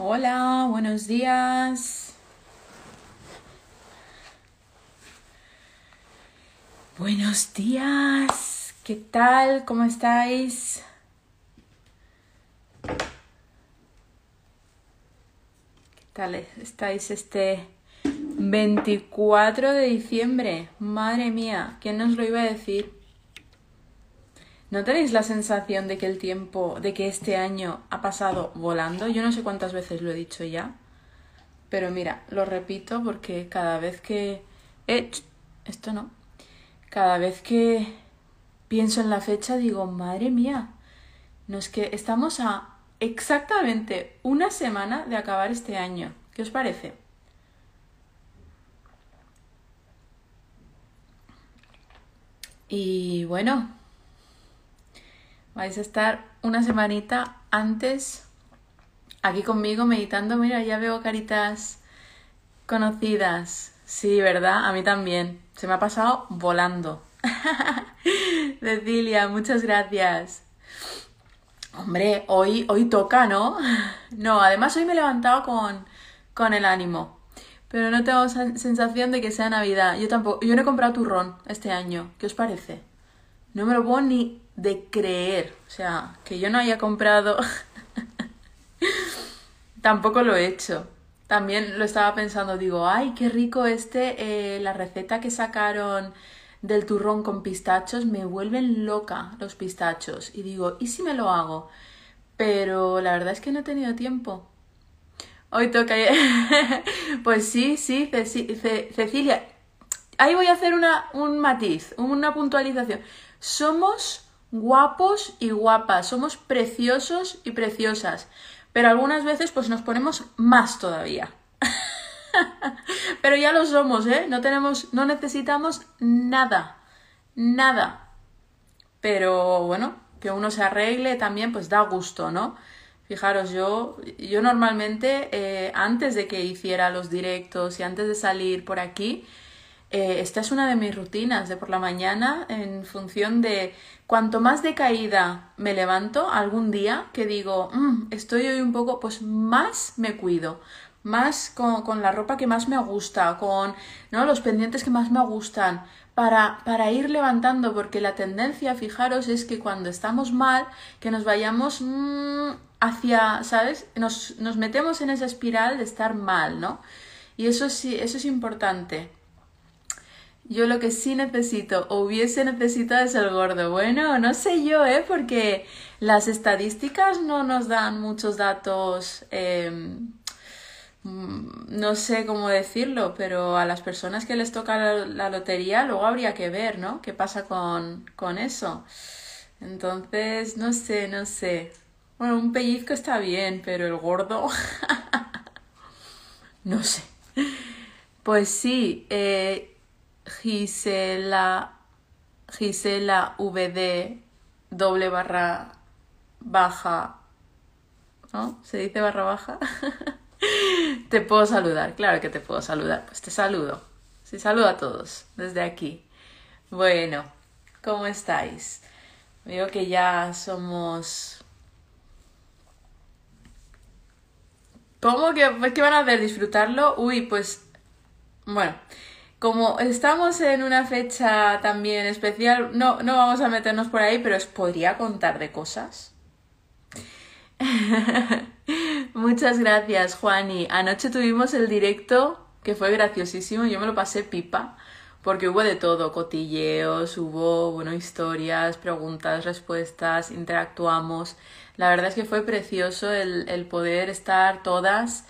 Hola, buenos días. Buenos días. ¿Qué tal? ¿Cómo estáis? ¿Qué tal estáis este 24 de diciembre? Madre mía, ¿quién nos lo iba a decir? ¿No tenéis la sensación de que el tiempo, de que este año ha pasado volando? Yo no sé cuántas veces lo he dicho ya, pero mira, lo repito porque cada vez que... Eh, esto no. Cada vez que pienso en la fecha digo, madre mía, no es que estamos a exactamente una semana de acabar este año. ¿Qué os parece? Y bueno, vais a estar una semanita antes aquí conmigo meditando. Mira, ya veo caritas conocidas. Sí, ¿verdad? A mí también. Se me ha pasado volando. Cecilia, muchas gracias. Hombre, hoy, hoy toca, ¿no? No, además hoy me he levantado con, con el ánimo. Pero no tengo sensación de que sea Navidad. Yo tampoco. Yo no he comprado turrón este año. ¿Qué os parece? No me lo puedo ni de creer. O sea, que yo no haya comprado. Tampoco lo he hecho. También lo estaba pensando, digo, ay, qué rico este, eh, la receta que sacaron del turrón con pistachos, me vuelven loca los pistachos. Y digo, ¿y si me lo hago? Pero la verdad es que no he tenido tiempo. Hoy toca... pues sí, sí, Cecilia. Ahí voy a hacer una, un matiz, una puntualización. Somos guapos y guapas, somos preciosos y preciosas, pero algunas veces pues nos ponemos más todavía. pero ya lo somos, ¿eh? No tenemos, no necesitamos nada, nada. Pero bueno, que uno se arregle también pues da gusto, ¿no? Fijaros, yo, yo normalmente eh, antes de que hiciera los directos y antes de salir por aquí, eh, esta es una de mis rutinas de por la mañana en función de cuanto más decaída me levanto algún día que digo, mm, estoy hoy un poco, pues más me cuido, más con, la ropa que más me gusta, con ¿no? los pendientes que más me gustan, para, para ir levantando, porque la tendencia, fijaros, es que cuando estamos mal, que nos vayamos mmm, hacia, ¿sabes? Nos, nos metemos en esa espiral de estar mal, ¿no? Y eso sí, eso es importante. Yo lo que sí necesito o hubiese necesitado es el gordo. Bueno, no sé yo, ¿eh? Porque las estadísticas no nos dan muchos datos, em, mm, no sé cómo decirlo, pero a las personas que les toca la, lotería luego habría que ver, ¿no? ¿Qué pasa con, con eso? Entonces, no sé, no sé. Bueno, un pellizco está bien, pero el gordo... no sé. Pues sí, eh, Gisela, Gisela VD doble barra baja, ¿no? ¿Se dice barra baja? te puedo saludar, claro que te puedo saludar, pues te saludo. Sí, saludo a todos desde aquí. Bueno, ¿cómo estáis? Veo que ya somos... ¿Cómo que qué van a hacer? ¿Disfrutarlo? Uy, pues... Bueno, como estamos en una fecha también especial, no, no vamos a meternos por ahí, pero os podría contar de cosas. Muchas gracias, Juani. Anoche tuvimos el directo que fue graciosísimo. Yo me lo pasé pipa porque hubo de todo, cotilleos, hubo, bueno, historias, preguntas, respuestas, interactuamos. La verdad es que fue precioso el, el poder estar todas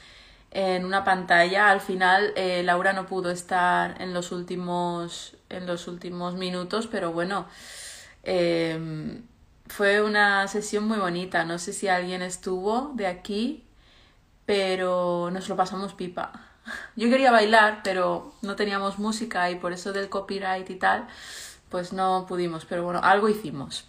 en una pantalla. Al final eh, Laura no pudo estar en los últimos, en los últimos minutos, pero bueno, em, fue una sesión muy bonita. No sé si alguien estuvo de aquí, pero nos lo pasamos pipa. Yo quería bailar, pero no teníamos música y por eso del copyright y tal, pues no pudimos, pero bueno, algo hicimos.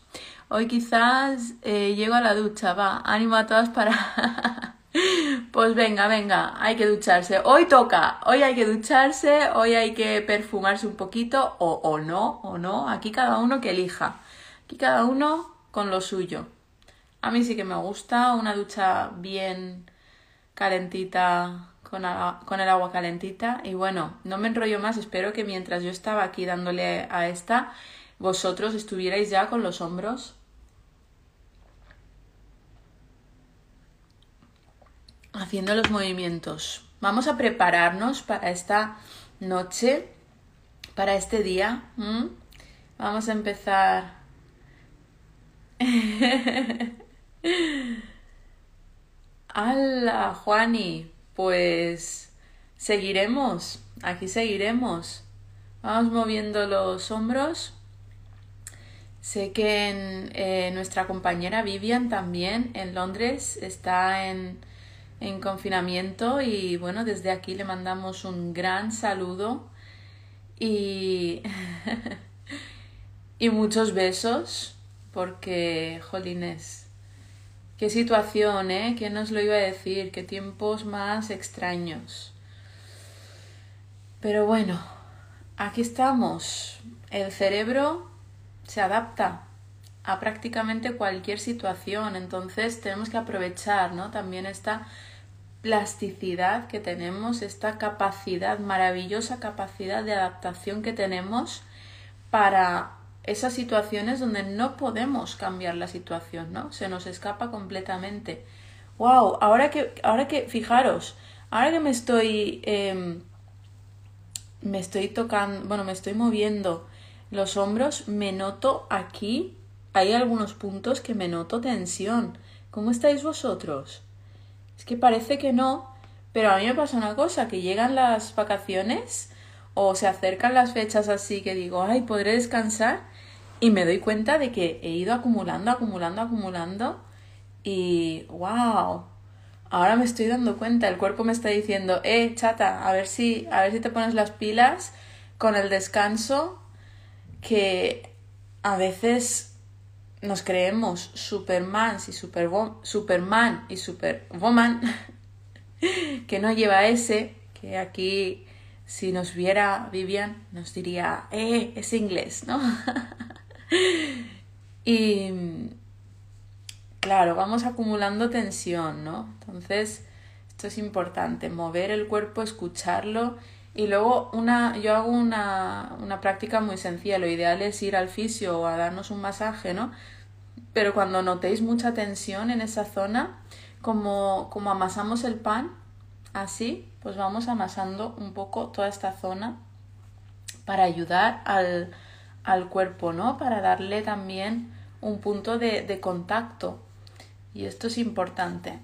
Hoy quizás eh, llego a la ducha, va, ánimo a todas para Pues venga, venga, hay que ducharse. Hoy toca, hoy hay que ducharse, hoy hay que perfumarse un poquito, o, o no, o no. Aquí cada uno que elija. Aquí cada uno con lo suyo. A mí sí que me gusta una ducha bien calentita con, con, el agua calentita. Y bueno, no me enrollo más, espero que mientras yo estaba aquí dándole a esta, vosotros estuvierais ya con los hombros. Haciendo los movimientos. Vamos a prepararnos para esta noche, para este día. Vamos a empezar. ¡Hala, Juani! Pues seguiremos, aquí seguiremos. Vamos moviendo los hombros. Sé que eh, nuestra compañera Vivian también en Londres está en, en confinamiento y bueno, desde aquí le mandamos un gran saludo y, y muchos besos porque, jolines, qué situación, ¿eh? ¿Quién nos lo iba a decir? Qué tiempos más extraños. Pero bueno, aquí estamos. El cerebro se adapta a prácticamente cualquier situación, entonces tenemos que aprovechar, ¿no? También esta plasticidad que tenemos, esta capacidad, maravillosa capacidad de adaptación que tenemos para esas situaciones donde no podemos cambiar la situación, ¿no? Se nos escapa completamente. ¡Wow! Ahora que, ahora que, fijaros, ahora que me estoy, em, me estoy tocando, bueno, me estoy moviendo los hombros, me noto aquí, hay algunos puntos que me noto tensión. ¿Cómo estáis vosotros? Es que parece que no, pero a mí me pasa una cosa, que llegan las vacaciones o se acercan las fechas así que digo, ay, podré descansar y me doy cuenta de que he ido acumulando, acumulando, acumulando y wow, ahora me estoy dando cuenta, el cuerpo me está diciendo, eh, chata, a ver si, a ver si te pones las pilas con el descanso que a veces nos creemos Superman y super, Superman y Superwoman, que no lleva ese, que aquí si nos viera Vivian nos diría, eh, es inglés, ¿no? y claro, vamos acumulando tensión, ¿no? Entonces, esto es importante, mover el cuerpo, escucharlo y luego una, yo hago una, una práctica muy sencilla. Lo ideal es ir al fisio o a darnos un masaje, ¿no? Pero cuando notéis mucha tensión en esa zona, como, como amasamos el pan, así, pues vamos amasando un poco toda esta zona para ayudar al, al cuerpo, ¿no? Para darle también un punto de, de contacto. Y esto es importante.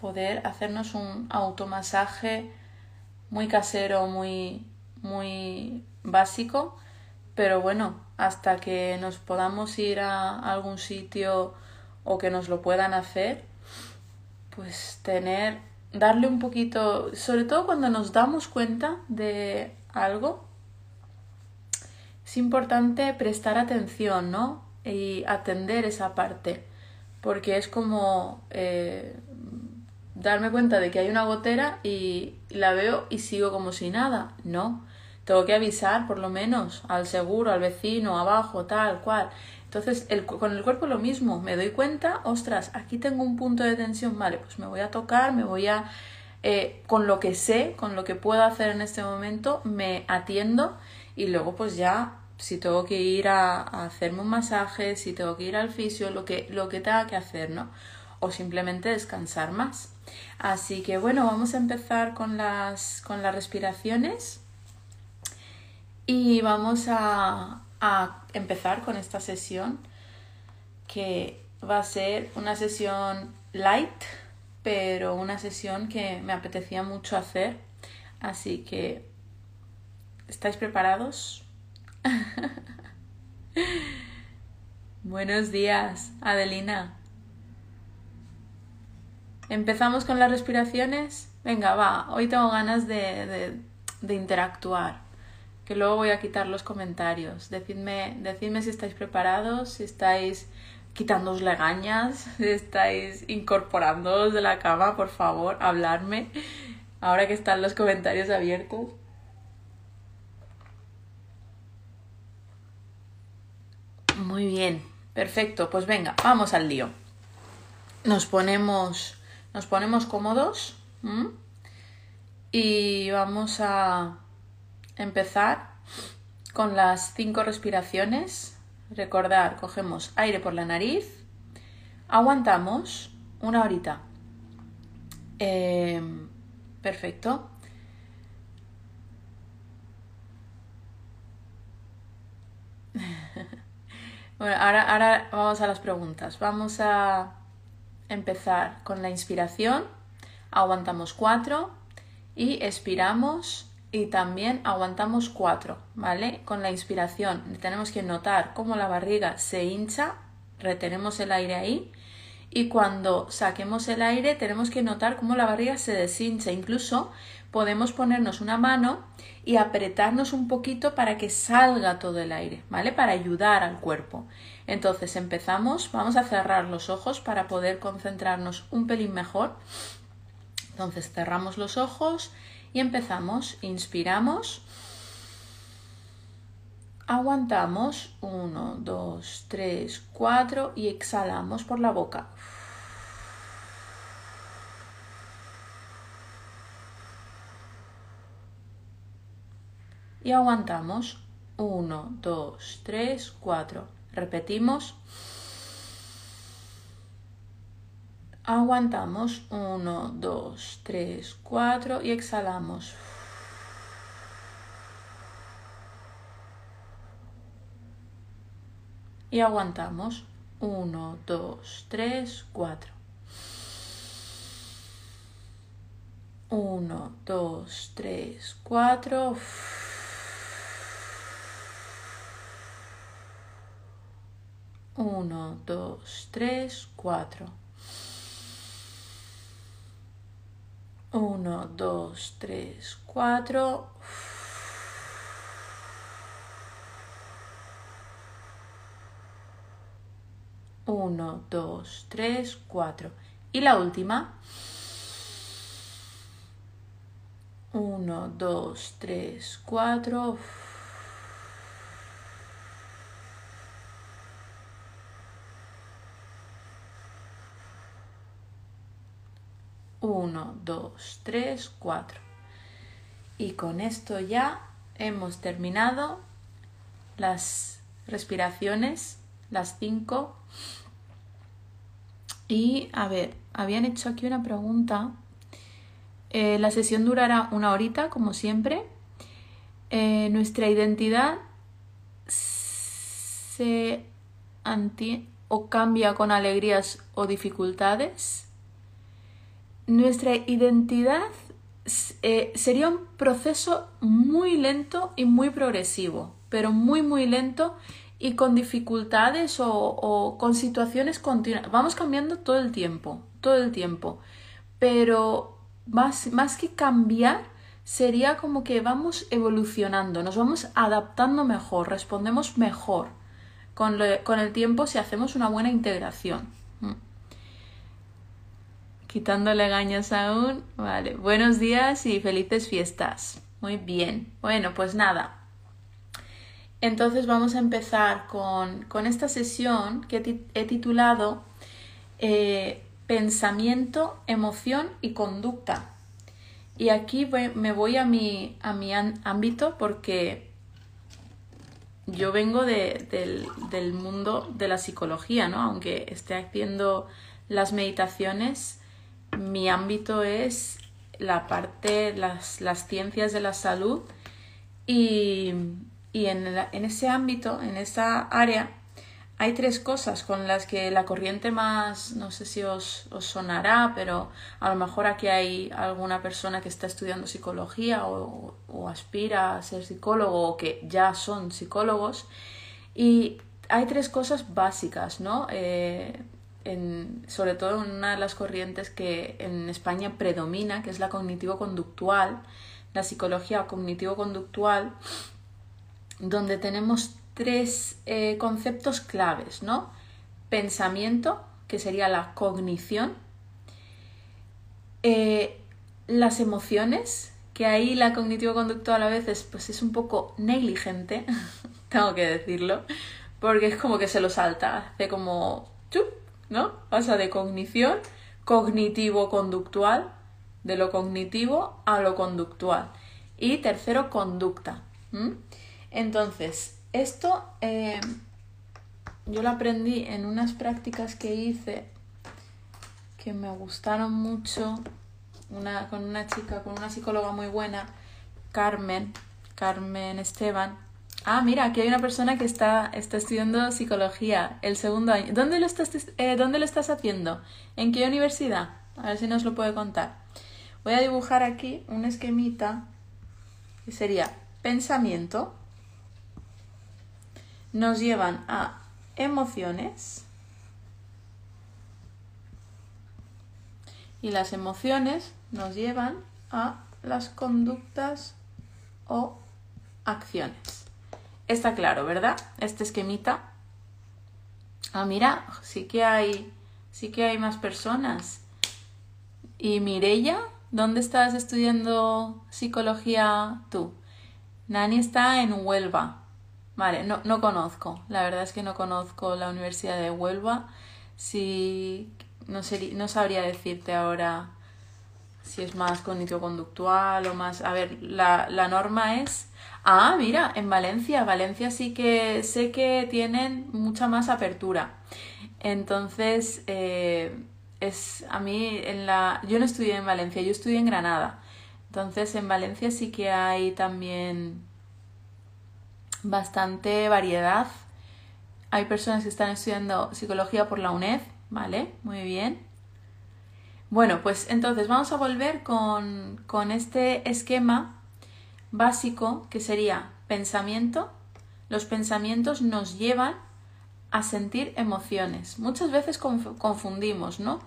Poder hacernos un automasaje muy casero, muy, muy básico, pero bueno, hasta que nos podamos ir a algún sitio o que nos lo puedan hacer, pues tener, darle un poquito, sobre todo cuando nos damos cuenta de algo, es importante prestar atención, ¿no? Y atender esa parte, porque es como eh, darme cuenta de que hay una gotera y la veo y sigo como si nada. No, tengo que avisar por lo menos al seguro, al vecino, abajo, tal, cual. Entonces, el, con el cuerpo lo mismo, me doy cuenta, ostras, aquí tengo un punto de tensión, vale, pues me voy a tocar, me voy a, eh, con lo que sé, con lo que puedo hacer en este momento, me atiendo y luego pues ya, si tengo que ir a, a hacerme un masaje, si tengo que ir al fisio, lo que, lo que tenga que hacer, ¿no? O simplemente descansar más. Así que bueno, vamos a empezar con las, con las respiraciones y vamos a, a empezar con esta sesión que va a ser una sesión light, pero una sesión que me apetecía mucho hacer. Así que, ¿estáis preparados? Buenos días, Adelina. ¿Empezamos con las respiraciones? Venga, va, hoy tengo ganas de, de, interactuar, que luego voy a quitar los comentarios. Decidme, decidme si estáis preparados, si estáis quitándoos legañas, si estáis incorporándoos de la cama, por favor, hablarme, ahora que están los comentarios abiertos. Muy bien, perfecto, pues venga, vamos al lío. Nos ponemos Nos ponemos cómodos y vamos a empezar con las cinco respiraciones. Recordar, cogemos aire por la nariz, aguantamos una horita. Em, perfecto. bueno, ahora, ahora vamos a las preguntas. Vamos a empezar con la inspiración. Aguantamos cuatro y expiramos y también aguantamos cuatro, ¿vale? Con la inspiración tenemos que notar cómo la barriga se hincha, retenemos el aire ahí y cuando saquemos el aire tenemos que notar cómo la barriga se deshincha. Incluso podemos ponernos una mano y apretarnos un poquito para que salga todo el aire, ¿vale? Para ayudar al cuerpo. Entonces empezamos, vamos a cerrar los ojos para poder concentrarnos un pelín mejor. Entonces cerramos los ojos y empezamos, inspiramos. Aguantamos 1, 2, 3, 4 y exhalamos por la boca. Y aguantamos 1, 2, 3, 4. Repetimos. Aguantamos 1, 2, 3, 4 y exhalamos. y aguantamos 1, 2, 3, 4. 1, 2, 3, 4. 1, 2, 3, 4. 1, 2, 3, 4. 1, 2, 3, 4. Y la última. 1, 2, 3, 4. 1, 2, 3, 4. Y con esto ya hemos terminado las respiraciones, las 5 y a ver, habían hecho aquí una pregunta. Eh, la sesión durará una horita, como siempre. Eh, nuestra identidad se o cambia con alegrías o dificultades. Nuestra identidad eh, sería un proceso muy lento y muy progresivo, pero muy muy lento y con dificultades o, con situaciones continuas. Vamos cambiando todo el tiempo, todo el tiempo. Pero más, más que cambiar, sería como que vamos evolucionando, nos vamos adaptando mejor, respondemos mejor con, con el tiempo si hacemos una buena integración. Quitándole gañas aún. Vale. Buenos días y felices fiestas. Muy bien. Bueno, pues nada. Entonces vamos a empezar con, esta sesión que he titulado eh, Pensamiento, emoción y conducta. Y aquí me voy a mi, a mi ámbito porque yo vengo del, del, mundo de la psicología, ¿no? Aunque esté haciendo las meditaciones, mi ámbito es la parte, las, las ciencias de la salud y, y en, ese ámbito, en esa área, hay tres cosas con las que la corriente más, no sé si os, sonará, pero a lo mejor aquí hay alguna persona que está estudiando psicología o, aspira a ser psicólogo o que ya son psicólogos. Y hay tres cosas básicas, ¿no? Eh, sobre todo en una de las corrientes que en España predomina, que es la cognitivo-conductual, la psicología cognitivo-conductual, donde tenemos tres eh, conceptos claves, ¿no? Pensamiento, que sería la cognición, eh, las emociones, que ahí la cognitivo-conductual a veces pues es un poco negligente, tengo que decirlo, porque es como que se lo salta, hace como ¿no? Pasa de cognición cognitivo-conductual, de lo cognitivo a lo conductual. Y tercero, conducta. Entonces, esto eh, yo lo aprendí en unas prácticas que hice que me gustaron mucho una, con una chica, con una psicóloga muy buena, Carmen, Carmen Esteban. Ah, mira, aquí hay una persona que está, está estudiando psicología el segundo año. ¿Dónde lo, estás, eh, ¿Dónde lo estás haciendo? ¿En qué universidad? A ver si nos lo puede contar. Voy a dibujar aquí un esquemita que sería pensamiento. Nos llevan a emociones. Y las emociones nos llevan a las conductas o acciones. Está claro, ¿verdad? Este esquemita. Ah, mira, sí que hay, sí que hay más personas. ¿Y Mirella? ¿Dónde estás estudiando psicología tú? Nani está en Huelva. Vale, no, no conozco. La verdad es que no conozco la Universidad de Huelva. Si no, no sabría decirte ahora si es más cognitivo-conductual o más... A ver, la, la norma es... Ah, mira, en Valencia. Valencia sí que sé que tienen mucha más apertura. Entonces, eh, es a mí en la... Yo no estudié en Valencia, yo estudié en Granada. Entonces, en Valencia sí que hay también bastante variedad. Hay personas que están estudiando psicología por la UNED, ¿vale? Muy bien. Bueno, pues entonces vamos a volver con, con este esquema básico que sería pensamiento. Los pensamientos nos llevan a sentir emociones. Muchas veces confundimos, ¿no?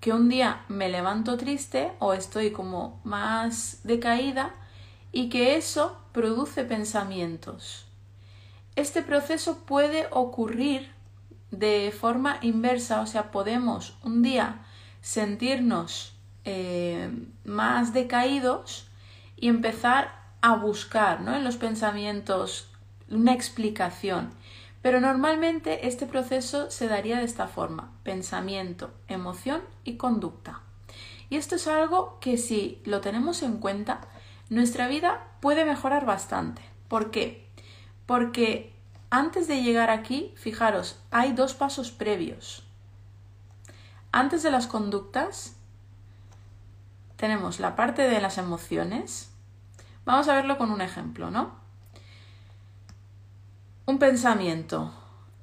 Que un día me levanto triste o estoy como más decaída y que eso produce pensamientos. Este proceso puede ocurrir de forma inversa, o sea, podemos un día sentirnos eh, más decaídos y empezar a buscar ¿no? en los pensamientos una explicación. Pero normalmente este proceso se daría de esta forma, pensamiento, emoción y conducta. Y esto es algo que si lo tenemos en cuenta, nuestra vida puede mejorar bastante. ¿Por qué? Porque antes de llegar aquí, fijaros, hay dos pasos previos. Antes de las conductas, tenemos la parte de las emociones. Vamos a verlo con un ejemplo, ¿no? Un pensamiento.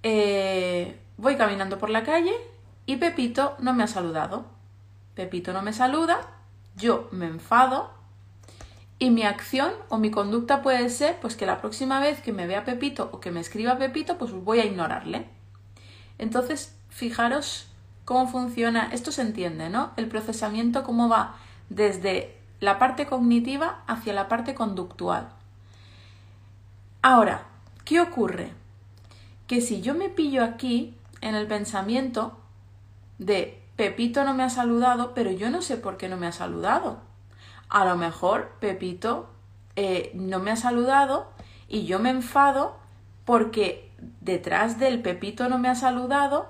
Eh, voy caminando por la calle y Pepito no me ha saludado. Pepito no me saluda, yo me enfado y mi acción o mi conducta puede ser pues que la próxima vez que me vea Pepito o que me escriba Pepito, pues voy a ignorarle. Entonces, fijaros cómo funciona, esto se entiende, ¿no? El procesamiento, cómo va desde la parte cognitiva hacia la parte conductual. Ahora, ¿qué ocurre? Que si yo me pillo aquí en el pensamiento de Pepito no me ha saludado, pero yo no sé por qué no me ha saludado a lo mejor Pepito eh, no me ha saludado y yo me enfado porque detrás del Pepito no me ha saludado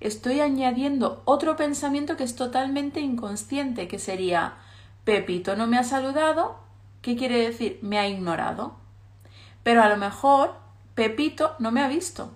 estoy añadiendo otro pensamiento que es totalmente inconsciente, que sería Pepito no me ha saludado, ¿qué quiere decir? Me ha ignorado. Pero a lo mejor Pepito no me ha visto.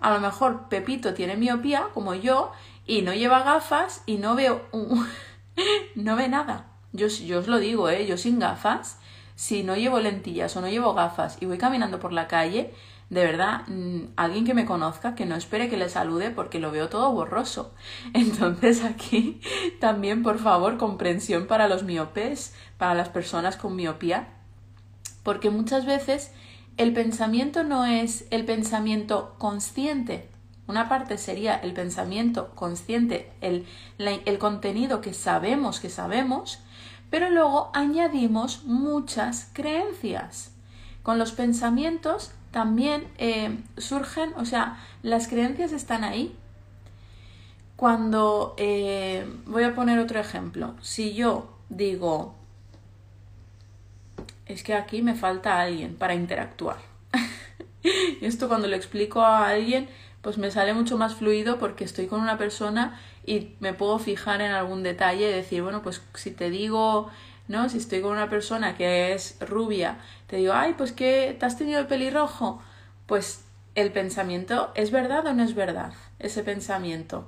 A lo mejor Pepito tiene miopía como yo y no lleva gafas y no veo un... no ve nada. Yo, os lo digo, ¿eh? Yo sin gafas, si no llevo lentillas o no llevo gafas y voy caminando por la calle, de verdad, mm, alguien que me conozca, que no espere que le salude porque lo veo todo borroso. Entonces aquí también, por favor, comprensión para los miopes, para las personas con miopía, porque muchas veces el pensamiento no es el pensamiento consciente. Una parte sería el pensamiento consciente, el, el contenido que sabemos que sabemos, pero luego añadimos muchas creencias. Con los pensamientos también eh, surgen, o sea, las creencias están ahí. Cuando, eh, voy a poner otro ejemplo, si yo digo, es que aquí me falta alguien para interactuar. y esto cuando lo explico a alguien pues me sale mucho más fluido porque estoy con una persona y me puedo fijar en algún detalle y decir, bueno, pues si te digo, ¿no? Si estoy con una persona que es rubia, te digo, ay, pues que te has tenido el pelirrojo, pues el pensamiento, ¿es verdad o no es verdad ese pensamiento?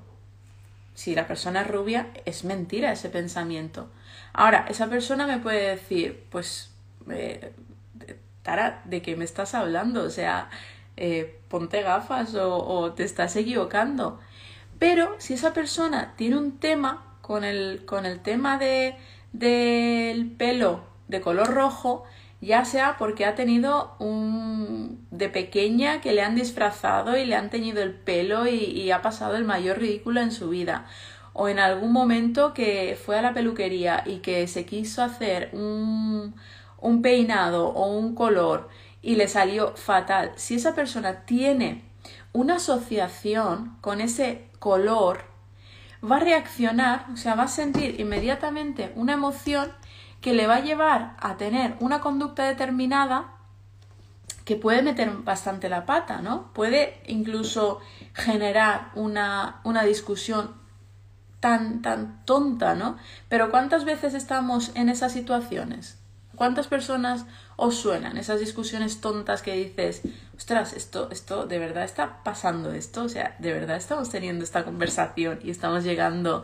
Si la persona es rubia, es mentira ese pensamiento. Ahora, esa persona me puede decir, pues, eh, Tara, ¿de qué me estás hablando? O sea, eh, ponte gafas o, te estás equivocando. Pero si esa persona tiene un tema con el, con el tema de, del pelo de color rojo, ya sea porque ha tenido un de pequeña que le han disfrazado y le han teñido el pelo y, ha pasado el mayor ridículo en su vida. O en algún momento que fue a la peluquería y que se quiso hacer un, un peinado o un color y le salió fatal, si esa persona tiene una asociación con ese color, va a reaccionar, o sea, va a sentir inmediatamente una emoción que le va a llevar a tener una conducta determinada que puede meter bastante la pata, ¿no? Puede incluso generar una, una discusión tan, tan tonta, ¿no? Pero ¿cuántas veces estamos en esas situaciones? ¿Cuántas personas os suenan esas discusiones tontas que dices, ostras, esto, esto, de verdad está pasando esto? O sea, de verdad estamos teniendo esta conversación y estamos llegando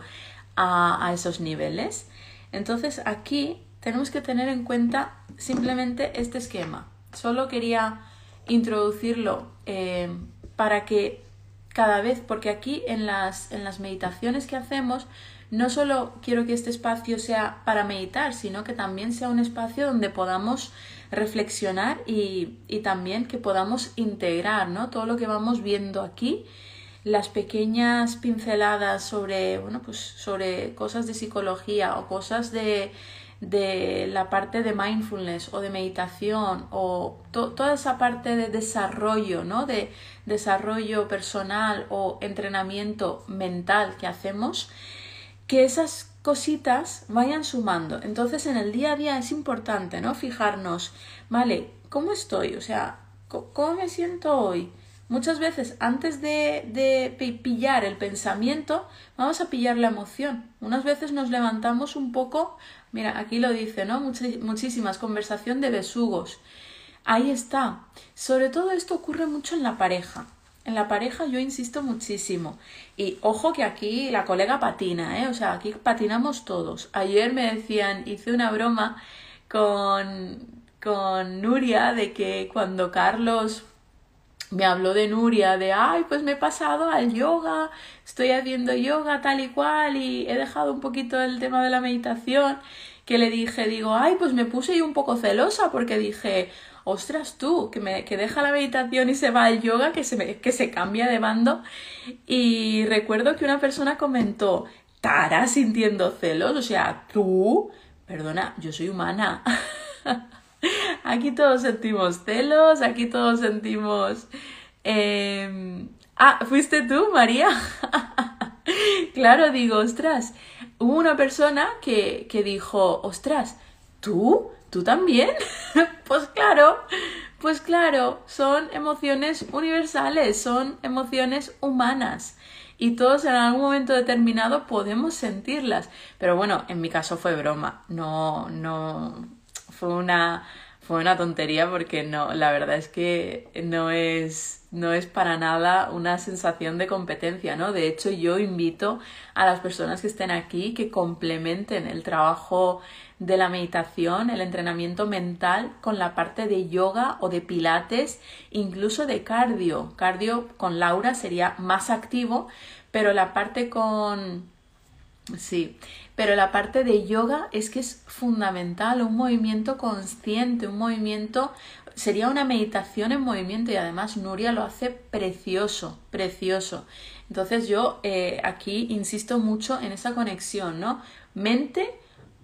a, esos niveles. Entonces aquí tenemos que tener en cuenta simplemente este esquema. Solo quería introducirlo eh, para que cada vez, porque aquí en las, en las meditaciones que hacemos, no solo quiero que este espacio sea para meditar, sino que también sea un espacio donde podamos reflexionar y, y también que podamos integrar ¿no? todo lo que vamos viendo aquí las pequeñas pinceladas sobre bueno pues sobre cosas de psicología o cosas de de la parte de mindfulness o de meditación o toda esa parte de desarrollo, ¿no? De desarrollo personal o entrenamiento mental que hacemos, que esas cositas vayan sumando. Entonces en el día a día es importante, ¿no? Fijarnos, vale, ¿cómo estoy? O sea, ¿cómo me siento hoy? Muchas veces antes de, de, pillar el pensamiento, vamos a pillar la emoción. Unas veces nos levantamos un poco Mira, aquí lo dice, ¿no? muchísimas, conversación de besugos. Ahí está. Sobre todo esto ocurre mucho en la pareja. En la pareja yo insisto muchísimo. Y ojo que aquí la colega patina, ¿eh? O sea, aquí patinamos todos. Ayer me decían, hice una broma con, con Nuria de que cuando Carlos me habló de Nuria, de, ay, pues me he pasado al yoga, estoy haciendo yoga tal y cual y he dejado un poquito el tema de la meditación, que le dije, digo, ay, pues me puse yo un poco celosa porque dije, ostras tú, que, me, que deja la meditación y se va al yoga, que se, me, que se cambia de bando. Y recuerdo que una persona comentó, Tara sintiendo celos, o sea, tú, perdona, yo soy humana. Aquí todos sentimos celos, aquí todos sentimos... Em, ah, ¿fuiste tú, María? claro, digo, ostras, hubo una persona que, que dijo, ostras, ¿tú? ¿Tú también? pues claro, pues claro, son emociones universales, son emociones humanas y todos en algún momento determinado podemos sentirlas. Pero bueno, en mi caso fue broma, no, no, fue una, fue una tontería porque no, la verdad es que no es, no es para nada una sensación de competencia, ¿no? De hecho, yo invito a las personas que estén aquí que complementen el trabajo de la meditación, el entrenamiento mental con la parte de yoga o de pilates, incluso de cardio. Cardio con Laura sería más activo, pero la parte con Sí, pero la parte de yoga es que es fundamental, un movimiento consciente, un movimiento, sería una meditación en movimiento y además Nuria lo hace precioso, precioso. Entonces yo eh, aquí insisto mucho en esa conexión, ¿no? Mente,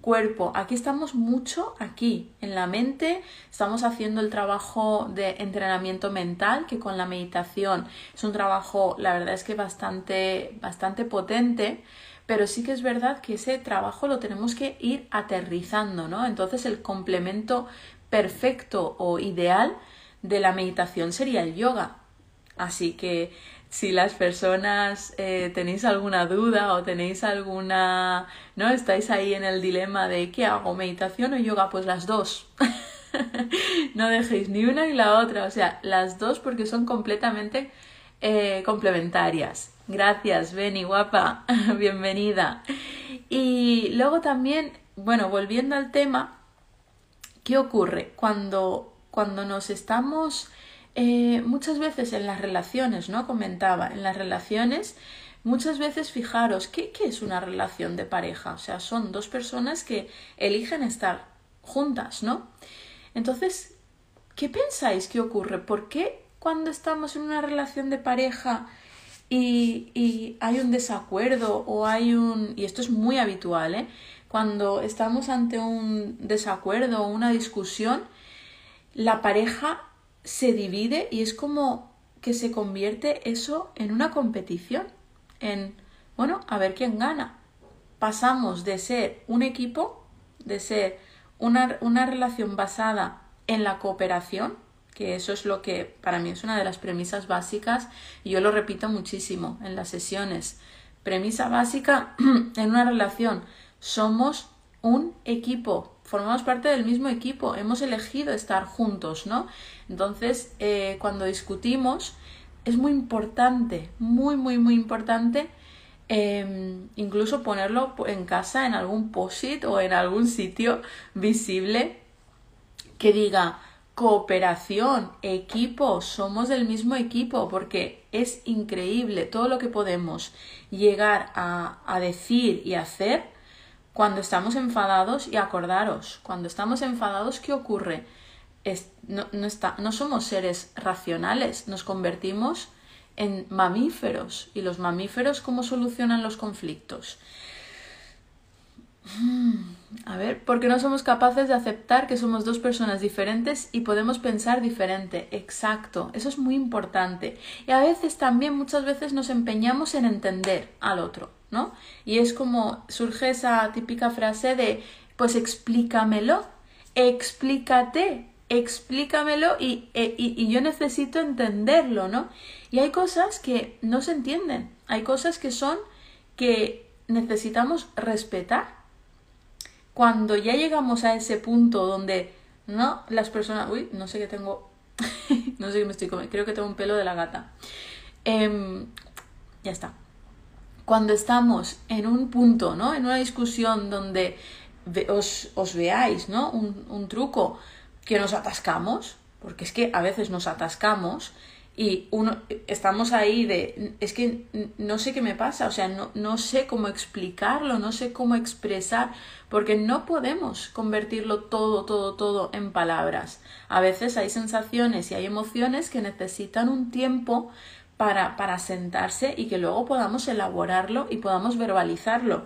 cuerpo. Aquí estamos mucho aquí, en la mente, estamos haciendo el trabajo de entrenamiento mental, que con la meditación es un trabajo, la verdad es que bastante, bastante potente pero sí que es verdad que ese trabajo lo tenemos que ir aterrizando, ¿no? Entonces el complemento perfecto o ideal de la meditación sería el yoga. Así que si las personas eh, tenéis alguna duda o tenéis alguna, ¿no? Estáis ahí en el dilema de ¿qué hago? ¿Meditación o yoga? Pues las dos. no dejéis ni una ni la otra, o sea, las dos porque son completamente eh, complementarias. Gracias, Beni, guapa, bienvenida. Y luego también, bueno, volviendo al tema, ¿qué ocurre cuando, cuando nos estamos eh, muchas veces en las relaciones, ¿no? Comentaba, en las relaciones, muchas veces fijaros, ¿qué, ¿qué es una relación de pareja? O sea, son dos personas que eligen estar juntas, ¿no? Entonces, ¿qué pensáis que ocurre? ¿Por qué cuando estamos en una relación de pareja y, y, hay un desacuerdo o hay un... y esto es muy habitual, ¿eh? Cuando estamos ante un desacuerdo o una discusión, la pareja se divide y es como que se convierte eso en una competición, en, bueno, a ver quién gana. Pasamos de ser un equipo, de ser una, una relación basada en la cooperación, que eso es lo que para mí es una de las premisas básicas y yo lo repito muchísimo en las sesiones. Premisa básica en una relación, somos un equipo, formamos parte del mismo equipo, hemos elegido estar juntos, ¿no? Entonces, eh, cuando discutimos, es muy importante, muy, muy, muy importante Em, incluso ponerlo en casa en algún post-it o en algún sitio visible que diga cooperación, equipo, somos del mismo equipo, porque es increíble todo lo que podemos llegar a, a decir y hacer cuando estamos enfadados y acordaros, cuando estamos enfadados, ¿qué ocurre? no, no, está, no somos seres racionales, nos convertimos en mamíferos. ¿Y los mamíferos cómo solucionan los conflictos? Hmm, a ver, porque no somos capaces de aceptar que somos dos personas diferentes y podemos pensar diferente. Exacto, eso es muy importante. Y a veces también, muchas veces nos empeñamos en entender al otro, Y es como surge esa típica frase de, pues explícamelo, explícate, explícamelo y, e, y, y yo necesito entenderlo, ¿no? Y hay cosas que no se entienden, hay cosas que son que necesitamos respetar. Cuando ya llegamos a ese punto donde, no, las personas, uy, no sé qué tengo, no sé qué me estoy comiendo, creo que tengo un pelo de la gata. Eh, ya está. Cuando estamos en un punto, ¿no? En una discusión donde os, os veáis, ¿no? Un, un truco que nos atascamos, porque es que a veces nos atascamos y uno estamos ahí de es que no sé qué me pasa, o sea, no, no sé cómo explicarlo, no sé cómo expresar, porque no podemos convertirlo todo, todo, todo en palabras. A veces hay sensaciones y hay emociones que necesitan un tiempo para, para sentarse y que luego podamos elaborarlo y podamos verbalizarlo.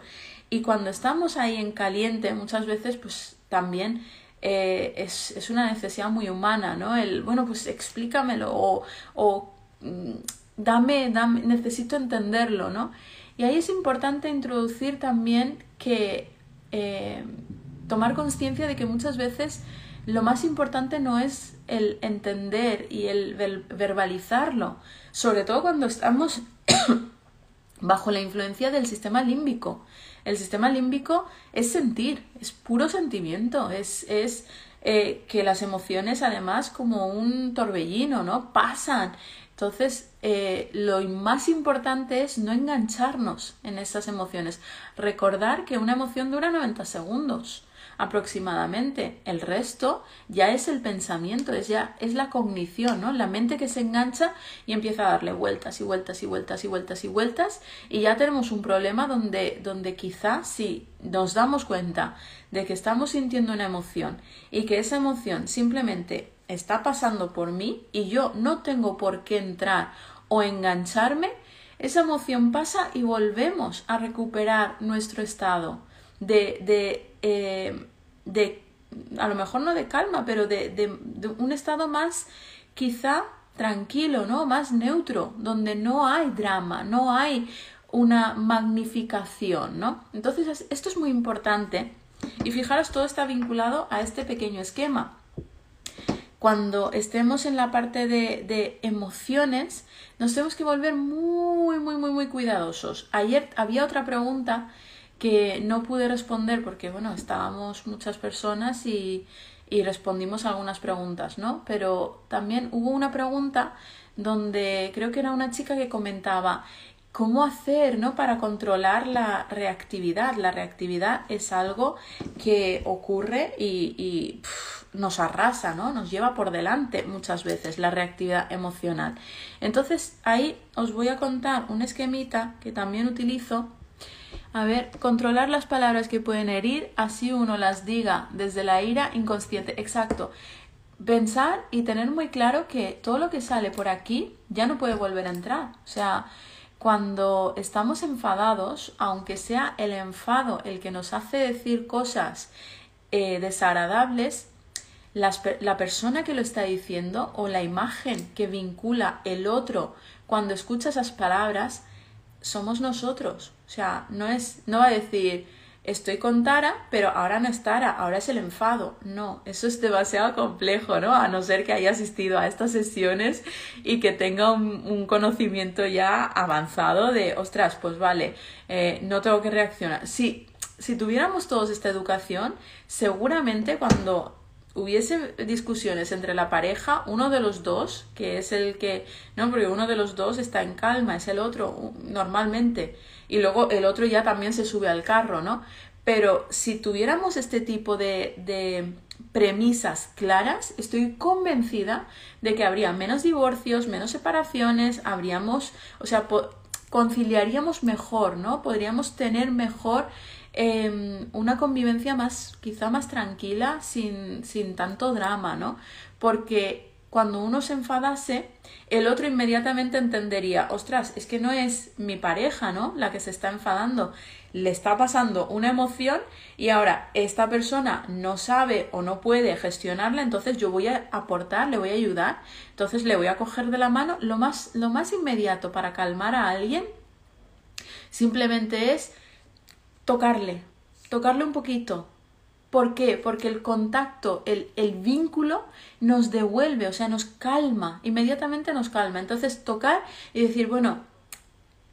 Y cuando estamos ahí en caliente, muchas veces, pues también eh, es, es, una necesidad muy humana, ¿no? El, bueno, pues explícamelo o, o mm, dame, dame, necesito entenderlo, ¿no? Y ahí es importante introducir también que eh, tomar conciencia de que muchas veces lo más importante no es el entender y el verbalizarlo, sobre todo cuando estamos bajo la influencia del sistema límbico. El sistema límbico es sentir, es puro sentimiento, es, es eh, que las emociones además como un torbellino, ¿no? Pasan. Entonces, eh, lo más importante es no engancharnos en esas emociones. Recordar que una emoción dura 90 segundos aproximadamente. El resto ya es el pensamiento, es ya es la cognición, ¿no? La mente que se engancha y empieza a darle vueltas y vueltas y vueltas y vueltas y vueltas y ya tenemos un problema donde donde quizá si nos damos cuenta de que estamos sintiendo una emoción y que esa emoción simplemente está pasando por mí y yo no tengo por qué entrar o engancharme, esa emoción pasa y volvemos a recuperar nuestro estado de, de, eh, de a lo mejor no de calma, pero de, de, de, un estado más quizá tranquilo, ¿no? Más neutro, donde no hay drama, no hay una magnificación, ¿no? Entonces esto es muy importante y fijaros, todo está vinculado a este pequeño esquema. cuando estemos en la parte de, de, emociones, nos tenemos que volver muy, muy, muy, muy cuidadosos. Ayer había otra pregunta que no pude responder porque, bueno, estábamos muchas personas y, y respondimos algunas preguntas, ¿no? Pero también hubo una pregunta donde creo que era una chica que comentaba cómo hacer ¿no? para controlar la reactividad. La reactividad es algo que ocurre y, nos arrasa, ¿no? nos lleva por delante muchas veces la reactividad emocional. Entonces ahí os voy a contar un esquemita que también utilizo. A ver, controlar las palabras que pueden herir, así uno las diga desde la ira inconsciente. Exacto pensar y tener muy claro que todo lo que sale por aquí ya no puede volver a entrar. O sea, cuando estamos enfadados, aunque sea el enfado el que nos hace decir cosas eh, desagradables, la persona que lo está diciendo o la imagen que vincula el otro cuando escucha esas palabras somos nosotros. O sea, no es, no va a decir, estoy con Tara, pero ahora no es Tara, ahora es el enfado. No, eso es demasiado complejo, ¿no? A no ser que haya asistido a estas sesiones y que tenga un, conocimiento ya avanzado de, ostras, pues vale, eh, no tengo que reaccionar. Si, si tuviéramos todos esta educación, seguramente cuando hubiese discusiones entre la pareja, uno de los dos, que es el que, no, porque uno de los dos está en calma, es el otro, normalmente, y luego el otro ya también se sube al carro, ¿no? Pero si tuviéramos este tipo de, de premisas claras, estoy convencida de que habría menos divorcios, menos separaciones, habríamos, o sea, conciliaríamos mejor, ¿no? Podríamos tener mejor Em, una convivencia más, quizá más tranquila, sin, sin tanto drama, ¿no? Porque cuando uno se enfadase, el otro inmediatamente entendería, ostras, es que no es mi pareja, ¿no? La que se está enfadando, le está pasando una emoción y ahora esta persona no sabe o no puede gestionarla, entonces yo voy a aportar, le voy a ayudar, entonces le voy a coger de la mano. Lo más, lo más inmediato para calmar a alguien simplemente es tocarle, tocarle un poquito. ¿Por qué? Porque el contacto, el, el, vínculo nos devuelve, o sea, nos calma, inmediatamente nos calma. Entonces, tocar y decir, bueno,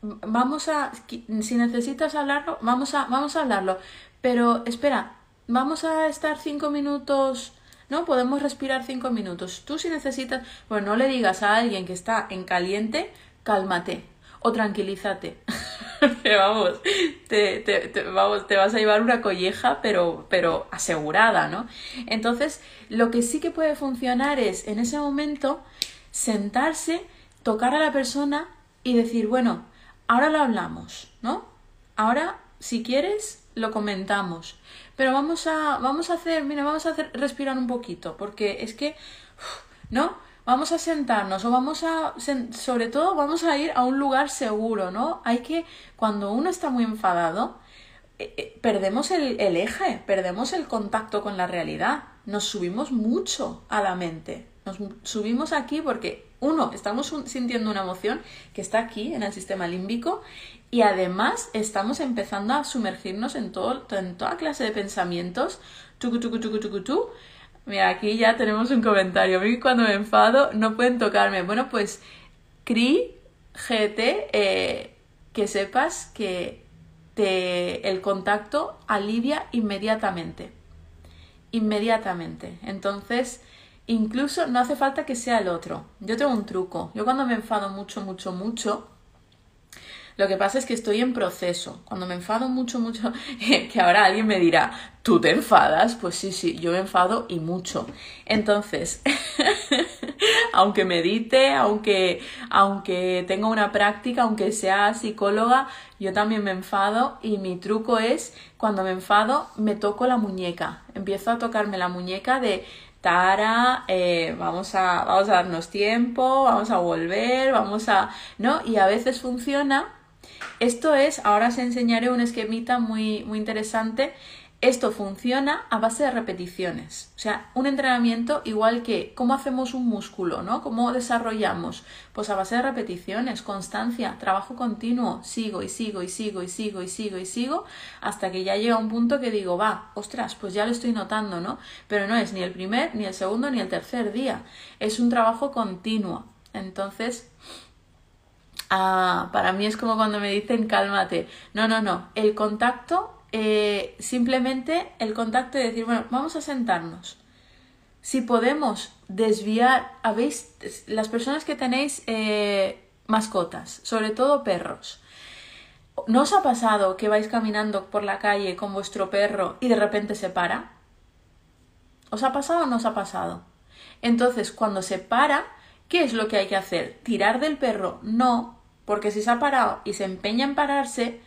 vamos a, si necesitas hablarlo, vamos a, vamos a hablarlo. Pero espera, vamos a estar cinco minutos, ¿no? Podemos respirar cinco minutos. Tú si necesitas, bueno, no le digas a alguien que está en caliente, cálmate o tranquilízate. vamos, te, te, vamos, te vas a llevar una colleja, pero, pero asegurada, ¿no? Entonces, lo que sí que puede funcionar es en ese momento sentarse, tocar a la persona y decir, bueno, ahora lo hablamos, ¿no? Ahora, si quieres, lo comentamos. Pero vamos a, vamos a hacer, mira, vamos a hacer respirar un poquito, porque es que, ¿no? Vamos a sentarnos o vamos a, sobre todo vamos a ir a un lugar seguro, ¿no? Hay que, cuando uno está muy enfadado, eh, eh, perdemos el, eje, perdemos el contacto con la realidad, nos subimos mucho a la mente, nos subimos aquí porque, uno, estamos sintiendo una emoción que está aquí en el sistema límbico y además estamos empezando a sumergirnos en, todo, en toda clase de pensamientos, tucu, tucu, tucu, Mira, aquí ya tenemos un comentario. A mí cuando me enfado no pueden tocarme. Bueno, pues CRI, GT, eh, que sepas que te, el contacto alivia inmediatamente. Inmediatamente. Entonces, incluso no hace falta que sea el otro. Yo tengo un truco. Yo cuando me enfado mucho, mucho, mucho, lo que pasa es que estoy en proceso. Cuando me enfado mucho, mucho, que ahora alguien me dirá, ¿tú te enfadas? Pues sí, sí, yo me enfado y mucho. Entonces, aunque medite, aunque, aunque tenga una práctica, aunque sea psicóloga, yo también me enfado y mi truco es, cuando me enfado, me toco la muñeca. Empiezo a tocarme la muñeca de Tara, eh, vamos, a, vamos a darnos tiempo, vamos a volver, vamos a... ¿No? Y a veces funciona esto es, ahora os enseñaré un esquemita muy, muy interesante. Esto funciona a base de repeticiones. O sea, un entrenamiento igual que cómo hacemos un músculo, ¿no? ¿Cómo desarrollamos? Pues a base de repeticiones, constancia, trabajo continuo, sigo y sigo y sigo y sigo y sigo y sigo hasta que ya llega un punto que digo, va, ostras, pues ya lo estoy notando, ¿no? Pero no es ni el primer, ni el segundo, ni el tercer día. Es un trabajo continuo. Entonces, ah, para mí es como cuando me dicen cálmate. No, no, no. El contacto eh, simplemente el contacto de decir, bueno, vamos a sentarnos. Si podemos desviar, habéis, las personas que tenéis eh, mascotas, sobre todo perros, ¿no os ha pasado que vais caminando por la calle con vuestro perro y de repente se para? ¿Os ha pasado o no os ha pasado? Entonces, cuando se para, ¿qué es lo que hay que hacer? ¿Tirar del perro? No, porque si se ha parado y se empeña en pararse,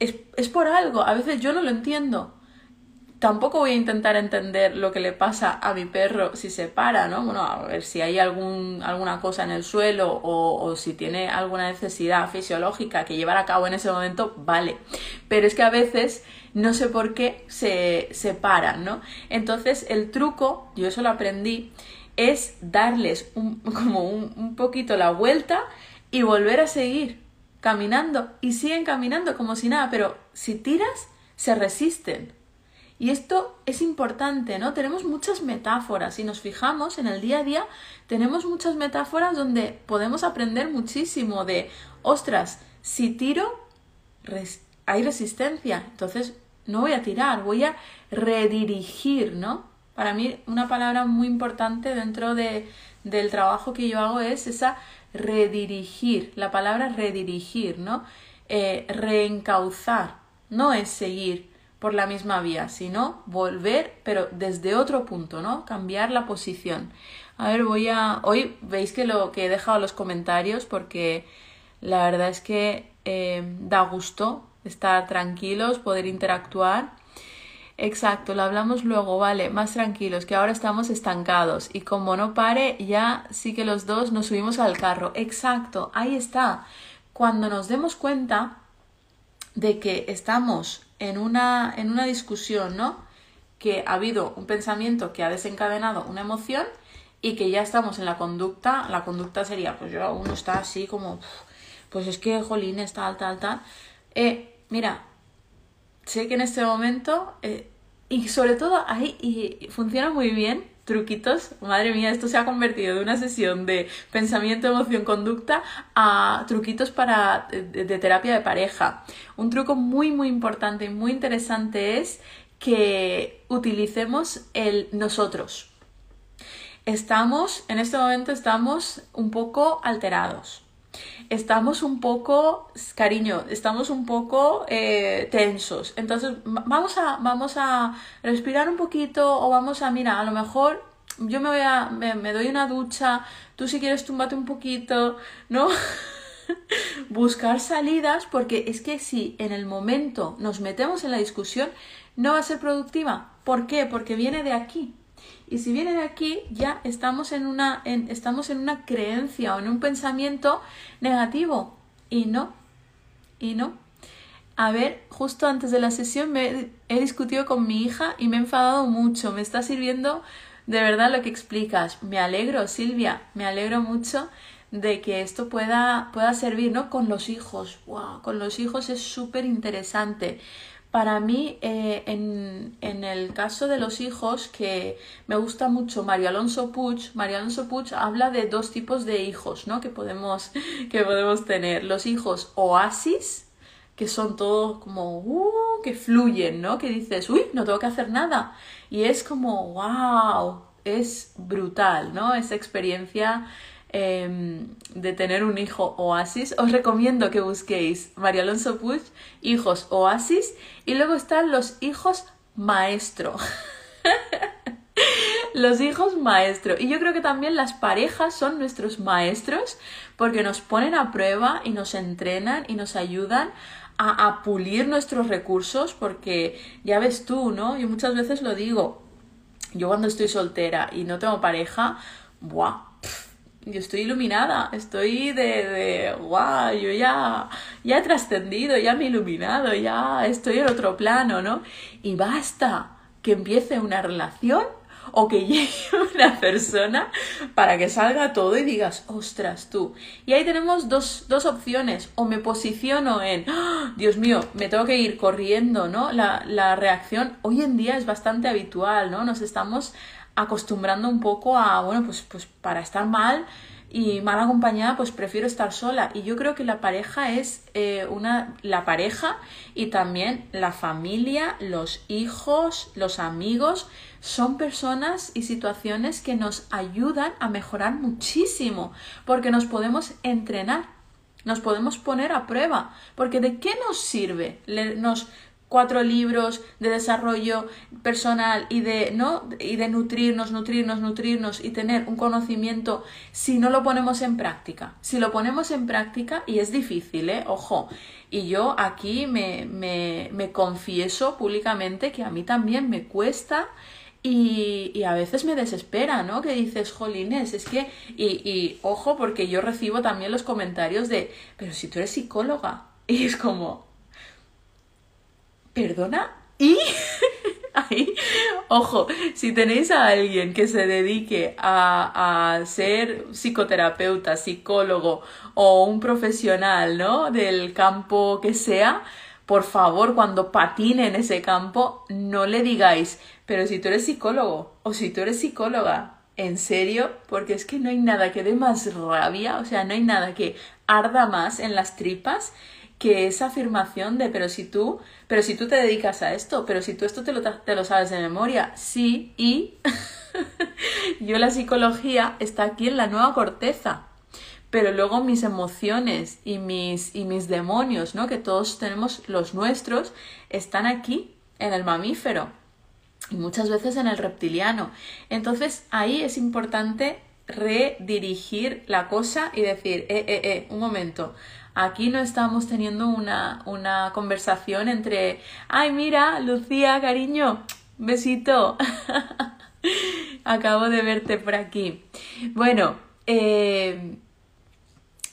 es, por algo. A veces yo no lo entiendo. Tampoco voy a intentar entender lo que le pasa a mi perro si se para, ¿no? Bueno, a ver si hay algún, alguna cosa en el suelo o, o si tiene alguna necesidad fisiológica que llevar a cabo en ese momento, vale. Pero es que a veces no sé por qué se, se paran, ¿no? Entonces el truco, yo eso lo aprendí, es darles un, como un, un poquito la vuelta y volver a seguir caminando y siguen caminando como si nada, pero si tiras, se resisten. Y esto es importante, ¿no? Tenemos muchas metáforas. Si nos fijamos en el día a día, tenemos muchas metáforas donde podemos aprender muchísimo de, ostras, si tiro, hay resistencia. Entonces, no voy a tirar, voy a redirigir, ¿no? Para mí, una palabra muy importante dentro de, del trabajo que yo hago es esa redirigir, la palabra redirigir, ¿no? Eh, reencauzar, no es seguir por la misma vía, sino volver, pero desde otro punto, ¿no? Cambiar la posición. A ver, voy a. Hoy veis que lo que he dejado los comentarios porque la verdad es que eh, da gusto estar tranquilos, poder interactuar. Exacto, lo hablamos luego, vale, más tranquilos, que ahora estamos estancados y como no pare, ya sí que los dos nos subimos al carro. Exacto, ahí está. Cuando nos demos cuenta de que estamos en una, en una discusión, ¿no? Que ha habido un pensamiento que ha desencadenado una emoción y que ya estamos en la conducta, la conducta sería, pues yo uno está así como, pues es que jolín, tal, tal, tal. Eh, mira, sé que en este momento, eh, y sobre todo ahí, y funciona muy bien, truquitos, madre mía, esto se ha convertido de una sesión de pensamiento, emoción, conducta a truquitos para de, de terapia de pareja. Un truco muy muy importante y muy interesante es que utilicemos el nosotros. Estamos, en este momento estamos un poco alterados estamos un poco, cariño, estamos un poco eh, tensos. Entonces, vamos a, vamos a respirar un poquito o vamos a, mira, a lo mejor yo me voy a, me, doy una ducha, tú si quieres túmbate un poquito, ¿no? Buscar salidas porque es que si en el momento nos metemos en la discusión, no va a ser productiva. ¿Por qué? Porque viene de aquí. Y si viene de aquí, ya estamos en una, estamos en una creencia o en un pensamiento negativo. Y no, y no. A ver, justo antes de la sesión he discutido con mi hija y me he enfadado mucho. Me está sirviendo de verdad lo que explicas. Me alegro, Silvia, me alegro mucho de que esto pueda, pueda servir, ¿no? Con los hijos. Wow, con los hijos es súper interesante. Para mí, eh, en, en, el caso de los hijos, que me gusta mucho Mario Alonso Puig, Mario Alonso Puig habla de dos tipos de hijos, ¿no? Que podemos, que podemos tener. Los hijos oasis, que son todos como, uh, que fluyen, ¿no? Que dices, uy, no tengo que hacer nada. Y es como, wow, es brutal, ¿no? Esa experiencia Em, de tener un hijo oasis, os recomiendo que busquéis María Alonso Puig, hijos oasis, y luego están los hijos maestro. los hijos maestro. Y yo creo que también las parejas son nuestros maestros porque nos ponen a prueba y nos entrenan y nos ayudan a, a pulir nuestros recursos porque ya ves tú, ¿no? Yo muchas veces lo digo. Yo cuando estoy soltera y no tengo pareja, ¡buah! Yo estoy iluminada, estoy de, de guau, yo ya, ya he trascendido, ya me he iluminado, ya estoy en otro plano, ¿no? Y basta que empiece una relación o que llegue una persona para que salga todo y digas, ostras, tú. Y ahí tenemos dos, dos opciones. O me posiciono en, ¡Ah! Dios mío, me tengo que ir corriendo, ¿no? La, la reacción hoy en día es bastante habitual, ¿no? Nos estamos acostumbrando un poco a, bueno, pues, pues para estar mal y mal acompañada, pues prefiero estar sola. Y yo creo que la pareja es eh, una, la pareja y también la familia, los hijos, los amigos, son personas y situaciones que nos ayudan a mejorar muchísimo, porque nos podemos entrenar, nos podemos poner a prueba, porque ¿de qué nos sirve? nos cuatro libros de desarrollo personal y de, ¿no? y de nutrirnos, nutrirnos, nutrirnos y tener un conocimiento si no lo ponemos en práctica. Si lo ponemos en práctica, y es difícil, ¿eh? ojo, y yo aquí me, me, me confieso públicamente que a mí también me cuesta y, y, a veces me desespera, ¿no? Que dices, jolines, es que, y, y ojo, porque yo recibo también los comentarios de, pero si tú eres psicóloga, y es como, ¿Perdona? ¿Y? Ahí, ojo, si tenéis a alguien que se dedique a, a, ser psicoterapeuta, psicólogo o un profesional, ¿no? Del campo que sea, por favor, cuando patine en ese campo, no le digáis, pero si tú eres psicólogo o si tú eres psicóloga, ¿en serio? Porque es que no hay nada que dé más rabia, o sea, no hay nada que arda más en las tripas que esa afirmación de pero si tú, pero si tú te dedicas a esto, pero si tú esto te lo, te lo sabes de memoria, sí, y yo la psicología está aquí en la nueva corteza, pero luego mis emociones y mis, y mis demonios, ¿no? Que todos tenemos los nuestros, están aquí, en el mamífero, y muchas veces en el reptiliano. Entonces ahí es importante redirigir la cosa y decir, eh, eh, eh, un momento, Aquí no estamos teniendo una, una conversación entre, ay, mira, Lucía, cariño, besito. Acabo de verte por aquí. Bueno, eh,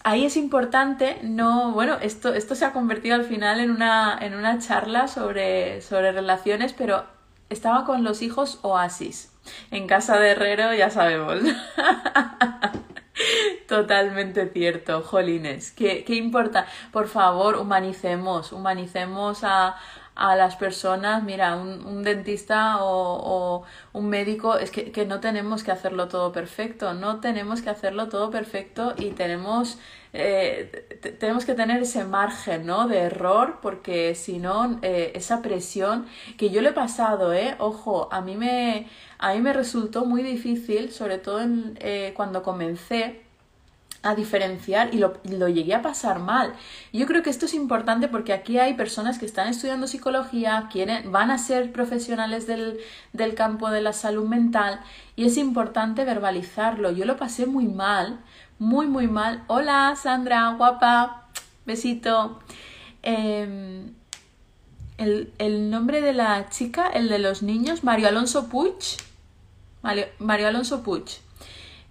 ahí es importante, no, bueno, esto, esto se ha convertido al final en una, en una charla sobre, sobre relaciones, pero estaba con los hijos Oasis. En casa de Herrero ya sabemos. Totalmente cierto, Jolines. ¿Qué, ¿Qué, importa? Por favor, humanicemos, humanicemos a, a las personas. Mira, un, un dentista o, o, un médico, es que, que, no tenemos que hacerlo todo perfecto, no tenemos que hacerlo todo perfecto y tenemos, eh, tenemos que tener ese margen ¿no? de error porque si no, eh, esa presión que yo le he pasado, ¿eh? Ojo, a mí me a mí me resultó muy difícil, sobre todo eh, cuando comencé a diferenciar y lo, lo, llegué a pasar mal. Yo creo que esto es importante porque aquí hay personas que están estudiando psicología, quieren, van a ser profesionales del, del campo de la salud mental y es importante verbalizarlo. Yo lo pasé muy mal, muy, muy mal. Hola, Sandra, guapa, besito. Eh, el, el, nombre de la chica, el de los niños, Mario Alonso Puig. Mario, Mario, Alonso Puig.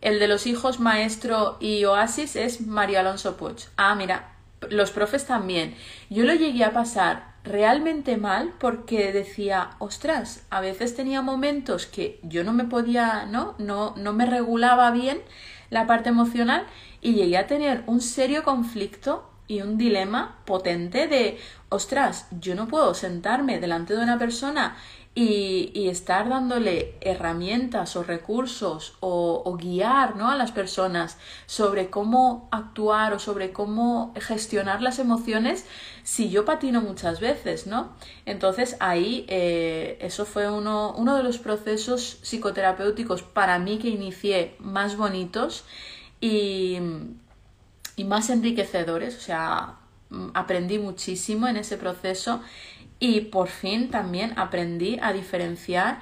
El de los hijos Maestro y Oasis es Mario Alonso Puig. Ah, mira, los profes también. Yo lo llegué a pasar realmente mal porque decía, ostras, a veces tenía momentos que yo no me podía, ¿no? No, no me regulaba bien la parte emocional y llegué a tener un serio conflicto y un dilema potente de, ostras, yo no puedo sentarme delante de una persona y, estar dándole herramientas o recursos o, guiar ¿no? a las personas sobre cómo actuar o sobre cómo gestionar las emociones si yo patino muchas veces, ¿no? Entonces ahí eh, eso fue uno, uno de los procesos psicoterapéuticos para mí que inicié más bonitos y y más enriquecedores, o sea, aprendí muchísimo en ese proceso y por fin también aprendí a diferenciar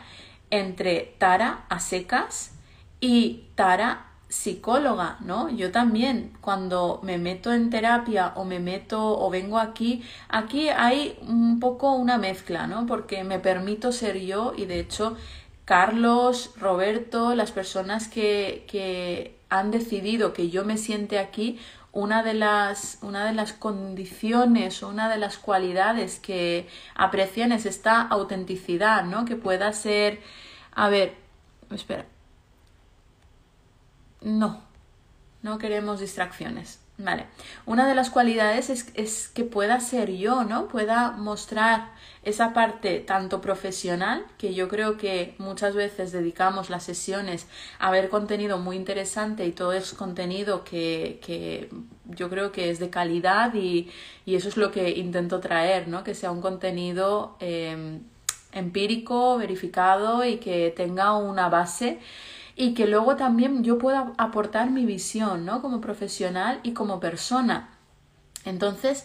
entre Tara a secas y Tara psicóloga, ¿no? Yo también cuando me meto en terapia o me meto o vengo aquí, aquí hay un poco una mezcla, ¿no? Porque me permito ser yo y de hecho Carlos, Roberto, las personas que, que han decidido que yo me siente aquí, una de las, una de las condiciones o una de las cualidades que aprecian es esta autenticidad, ¿no? Que pueda ser, a ver, espera, no, no queremos distracciones. Vale. Una de las cualidades es, que pueda ser yo, ¿no? Pueda mostrar esa parte tanto profesional, que yo creo que muchas veces dedicamos las sesiones a ver contenido muy interesante y todo es contenido que, que yo creo que es de calidad y, y, eso es lo que intento traer, ¿no? Que sea un contenido eh, empírico, verificado y que tenga una base y que luego también yo pueda aportar mi visión, ¿no? Como profesional y como persona. Entonces,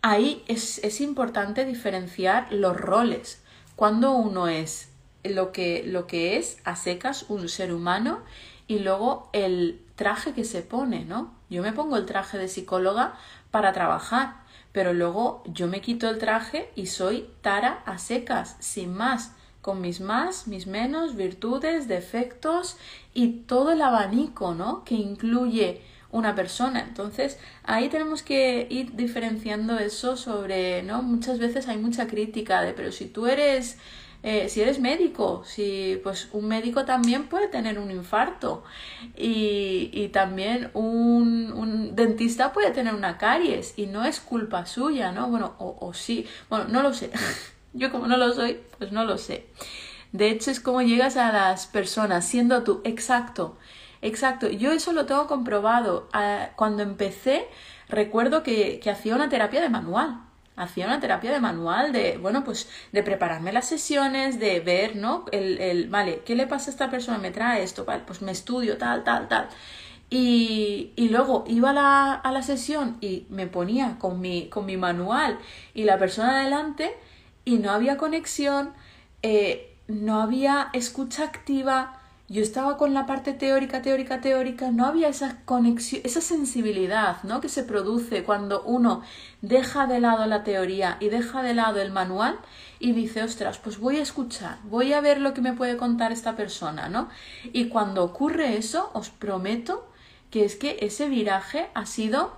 ahí es, es importante diferenciar los roles. Cuando uno es lo que, lo que es a secas un ser humano y luego el traje que se pone, ¿no? Yo me pongo el traje de psicóloga para trabajar, pero luego yo me quito el traje y soy Tara a secas, sin más con mis más, mis menos, virtudes, defectos y todo el abanico, ¿no? Que incluye una persona. Entonces, ahí tenemos que ir diferenciando eso sobre, ¿no? Muchas veces hay mucha crítica de, pero si tú eres, eh, si eres médico, si, pues un médico también puede tener un infarto y, y también un, un, dentista puede tener una caries y no es culpa suya, ¿no? Bueno, o, o sí, bueno, no lo sé. Yo como no lo soy, pues no lo sé. De hecho, es como llegas a las personas siendo tú, exacto, exacto. Yo eso lo tengo comprobado. Ah, cuando empecé, recuerdo que, que hacía una terapia de manual. Hacía una terapia de manual de, bueno, pues de prepararme las sesiones, de ver, ¿no? El, el, vale, ¿qué le pasa a esta persona? Me trae esto, vale, pues me estudio, tal, tal, tal. Y, y, luego iba a la, a la sesión y me ponía con mi, con mi manual y la persona adelante y no había conexión, eh, no había escucha activa, yo estaba con la parte teórica, teórica, teórica, no había esa conexión, esa sensibilidad, ¿no? que se produce cuando uno deja de lado la teoría y deja de lado el manual y dice, ostras, pues voy a escuchar, voy a ver lo que me puede contar esta persona, ¿no? Y cuando ocurre eso, os prometo que es que ese viraje ha sido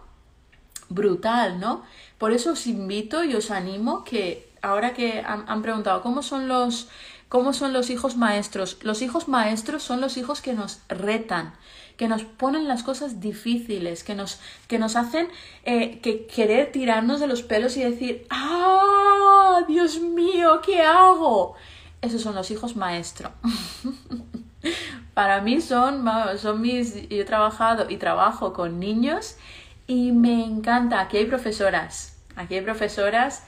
brutal, ¿no? Por eso os invito y os animo que ahora que han, preguntado cómo son los cómo son los hijos maestros. Los hijos maestros son los hijos que nos retan, que nos ponen las cosas difíciles, que nos, que nos hacen eh, que querer tirarnos de los pelos y decir, ¡ah! Dios mío, ¿qué hago? Esos son los hijos maestro. Para mí son, son mis, yo he trabajado y trabajo con niños y me encanta. Aquí hay profesoras, aquí hay profesoras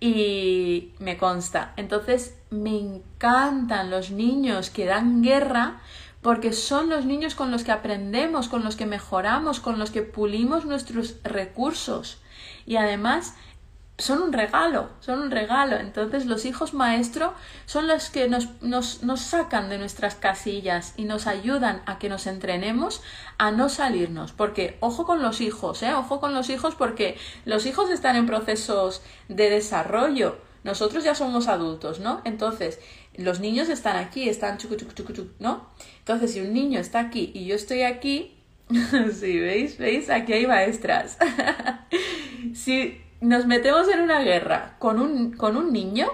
y me consta. Entonces me encantan los niños que dan guerra porque son los niños con los que aprendemos, con los que mejoramos, con los que pulimos nuestros recursos. Y además son un regalo, son un regalo. Entonces los hijos maestro son los que nos, nos, nos, sacan de nuestras casillas y nos ayudan a que nos entrenemos a no salirnos. Porque ojo con los hijos, ¿eh? ojo con los hijos porque los hijos están en procesos de desarrollo. Nosotros ya somos adultos, ¿no? Entonces, los niños están aquí, están chucu, chucu, chucu, chucu, ¿no? Entonces, si un niño está aquí y yo estoy aquí, sí, ¿veis? ¿Veis? Aquí hay maestras. si nos metemos en una guerra con un, con un niño,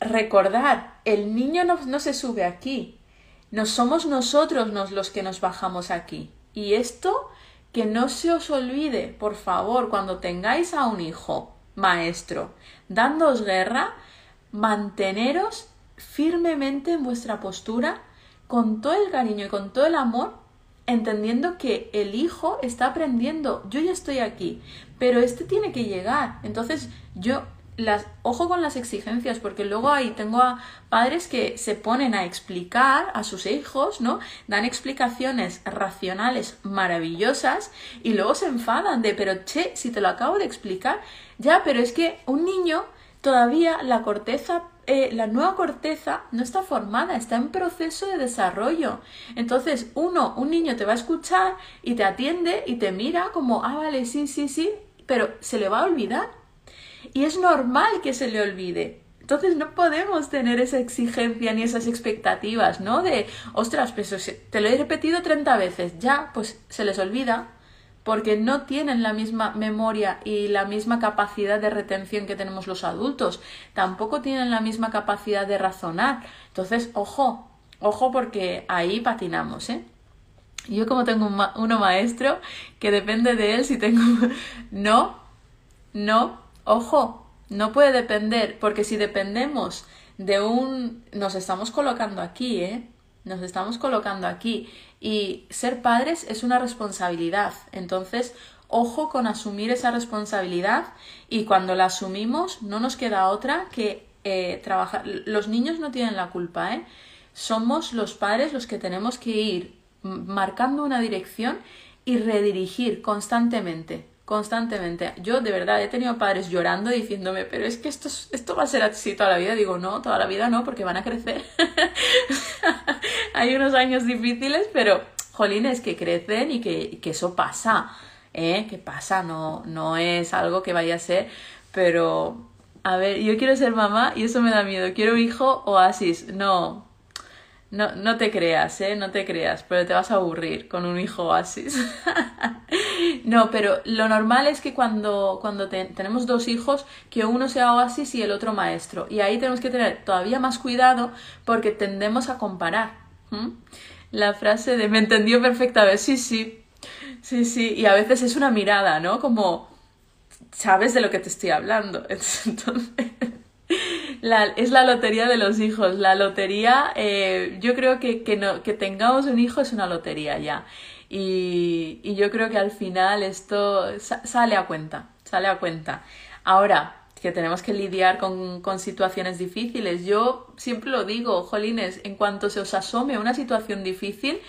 recordar, el niño no, no, se sube aquí, no somos nosotros los que nos bajamos aquí. Y esto, que no se os olvide, por favor, cuando tengáis a un hijo maestro dándoos guerra, manteneros firmemente en vuestra postura, con todo el cariño y con todo el amor, entendiendo que el hijo está aprendiendo, yo ya estoy aquí, pero este tiene que llegar. Entonces, yo las ojo con las exigencias porque luego ahí tengo a padres que se ponen a explicar a sus hijos, ¿no? Dan explicaciones racionales maravillosas y luego se enfadan de, pero che, si te lo acabo de explicar, ya, pero es que un niño todavía la corteza eh, la nueva corteza no está formada, está en proceso de desarrollo. Entonces, uno, un niño te va a escuchar y te atiende y te mira como, ah, vale, sí, sí, sí, pero se le va a olvidar. Y es normal que se le olvide. Entonces no podemos tener esa exigencia ni esas expectativas, ¿no? De, ostras, pues te lo he repetido 30 veces, ya, pues se les olvida, porque no tienen la misma memoria y la misma capacidad de retención que tenemos los adultos, tampoco tienen la misma capacidad de razonar. Entonces, ojo, ojo porque ahí patinamos, ¿eh? Yo como tengo un uno maestro que depende de él si tengo... no, no, ojo, no puede depender, porque si dependemos de un... Nos estamos colocando aquí, ¿eh? Nos estamos colocando aquí. Y ser padres es una responsabilidad. Entonces, ojo con asumir esa responsabilidad y cuando la asumimos no nos queda otra que eh, trabajar. Los niños no tienen la culpa, ¿eh? Somos los padres los que tenemos que ir marcando una dirección y redirigir constantemente constantemente. Yo de verdad he tenido padres llorando diciéndome, pero es que esto, esto va a ser así toda la vida. Digo, no, toda la vida no, porque van a crecer. Hay unos años difíciles, pero jolines que crecen y que, que eso pasa. ¿eh? Que pasa, no, no es algo que vaya a ser, pero a ver, yo quiero ser mamá y eso me da miedo. Quiero hijo oasis. No, no, no te creas, ¿eh? No te creas, pero te vas a aburrir con un hijo oasis. no, pero lo normal es que cuando, cuando tenemos dos hijos, que uno sea oasis y el otro maestro. Y ahí tenemos que tener todavía más cuidado porque tendemos a comparar. La frase de me entendió perfectamente, sí, sí, sí, sí. Y a veces es una mirada, ¿no? Como, sabes de lo que te estoy hablando. Entonces es la lotería de los hijos. La lotería, eh, yo creo que, que, no, que tengamos un hijo es una lotería ya. Y, y yo creo que al final esto sale a cuenta, sale a cuenta. Ahora, que tenemos que lidiar con, con, situaciones difíciles. Yo siempre lo digo, jolines, en cuanto se os asome una situación difícil,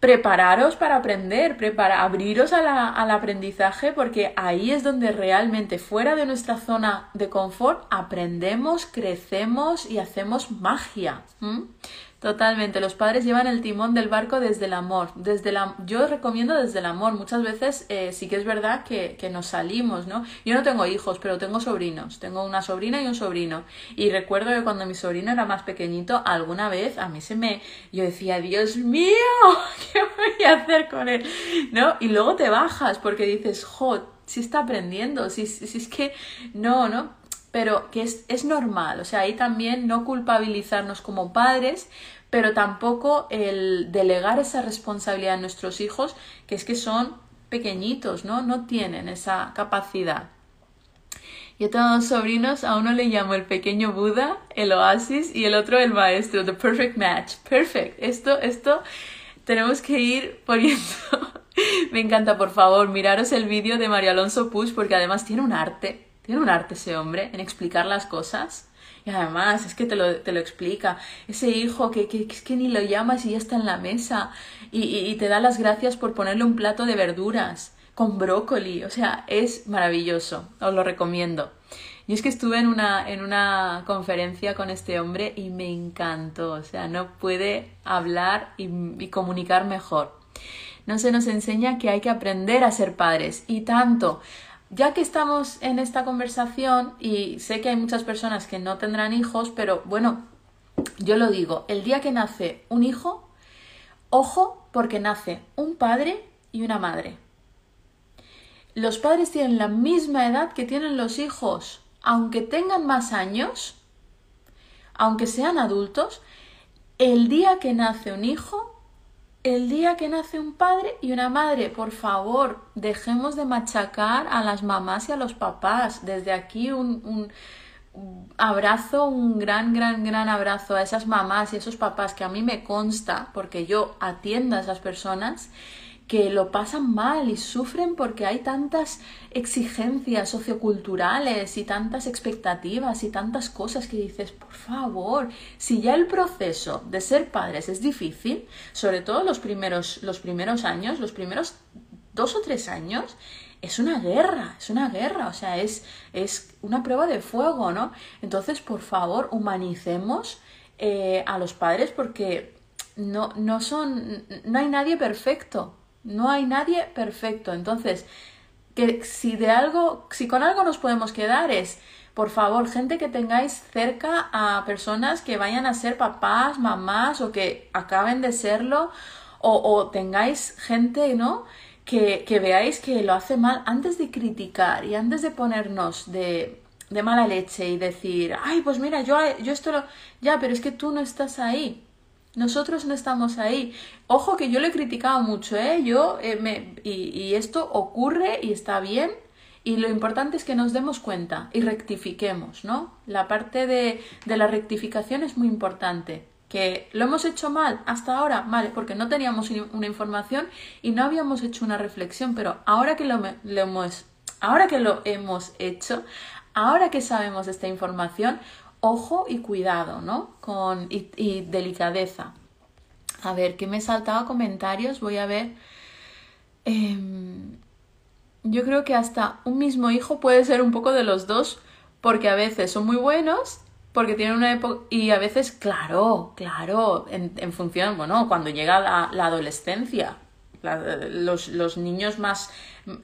prepararos para aprender, prepara, abriros al aprendizaje porque ahí es donde realmente fuera de nuestra zona de confort aprendemos, crecemos y hacemos magia. Totalmente, los padres llevan el timón del barco desde el amor, desde la, yo recomiendo desde el amor, muchas veces eh, sí que es verdad que, que, nos salimos, ¿no? Yo no tengo hijos, pero tengo sobrinos, tengo una sobrina y un sobrino, y recuerdo que cuando mi sobrino era más pequeñito, alguna vez a mí se me, yo decía, Dios mío, ¿qué voy a hacer con él? ¿No? Y luego te bajas porque dices, jo, si está aprendiendo, si, si es que, no, ¿no? Pero que es, es normal, o sea, ahí también no culpabilizarnos como padres, pero tampoco el delegar esa responsabilidad a nuestros hijos, que es que son pequeñitos, ¿no? No tienen esa capacidad. Yo tengo dos sobrinos, a uno le llamo el pequeño Buda, el oasis, y el otro el maestro, the perfect match. Perfect. Esto, esto tenemos que ir poniendo. Me encanta, por favor, miraros el vídeo de María Alonso Push, porque además tiene un arte tiene un arte ese hombre en explicar las cosas. Y además, es que te lo, te lo explica. Ese hijo que, que, que, ni lo llamas y ya está en la mesa. Y, y, te da las gracias por ponerle un plato de verduras con brócoli. O sea, es maravilloso. Os lo recomiendo. Y es que estuve en una, en una conferencia con este hombre y me encantó. O sea, no puede hablar y comunicar mejor. No se nos enseña que hay que aprender a ser padres. Y tanto ya que estamos en esta conversación y sé que hay muchas personas que no tendrán hijos, pero bueno, yo lo digo, el día que nace un hijo, ojo porque nace un padre y una madre. Los padres tienen la misma edad que tienen los hijos, aunque tengan más años, aunque sean adultos, el día que nace un hijo el día que nace un padre y una madre. Por favor, dejemos de machacar a las mamás y a los papás. Desde aquí un, abrazo, un gran, gran, gran abrazo a esas mamás y a esos papás que a mí me consta, porque yo atiendo a esas personas que lo pasan mal y sufren porque hay tantas exigencias socioculturales y tantas expectativas y tantas cosas que dices, por favor, si ya el proceso de ser padres es difícil, sobre todo los primeros, los primeros años, los primeros dos o tres años, es una guerra, es una guerra, o sea, es, es una prueba de fuego, ¿no? Entonces, por favor, humanicemos eh, a los padres porque no, no son, no hay nadie perfecto, no hay nadie perfecto. Entonces, que si de algo, si con algo nos podemos quedar es, por favor, gente que tengáis cerca a personas que vayan a ser papás, mamás o que acaben de serlo, o, tengáis gente, ¿no? Que, que, veáis que lo hace mal antes de criticar y antes de ponernos de, de mala leche y decir, ay, pues mira, yo, yo esto lo... Ya, pero es que tú no estás ahí. Nosotros no estamos ahí. Ojo que yo le he criticado mucho, ¿eh? Yo, eh, me, y, y esto ocurre y está bien y lo importante es que nos demos cuenta y rectifiquemos, ¿no? La parte de, de la rectificación es muy importante. Que lo hemos hecho mal hasta ahora, vale, porque no teníamos una información y no habíamos hecho una reflexión, pero ahora que lo, hemos, ahora que lo hemos hecho, ahora que sabemos esta información, ojo y cuidado, ¿no? Con, y, delicadeza. A ver, que me he saltado comentarios, voy a ver. Em, yo creo que hasta un mismo hijo puede ser un poco de los dos, porque a veces son muy buenos, porque tienen una época, y a veces, claro, claro, en, función, bueno, cuando llega la, adolescencia, los niños más,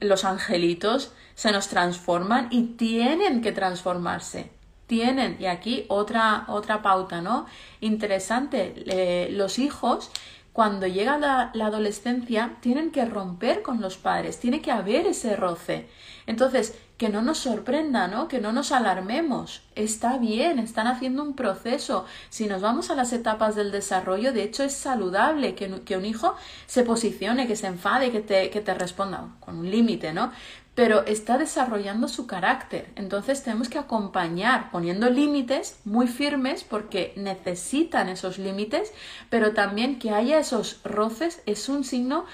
los angelitos, se nos transforman y tienen que transformarse tienen, y aquí otra, otra pauta, ¿no? Interesante, eh, los hijos cuando llega la, adolescencia, tienen que romper con los padres, tiene que haber ese roce. Entonces, que no nos sorprenda, ¿no? Que no nos alarmemos. Está bien, están haciendo un proceso. Si nos vamos a las etapas del desarrollo, de hecho es saludable que, que un hijo se posicione, que se enfade, que te, que te responda con un límite, ¿no? Pero está desarrollando su carácter. Entonces tenemos que acompañar poniendo límites muy firmes porque necesitan esos límites, pero también que haya esos roces es un signo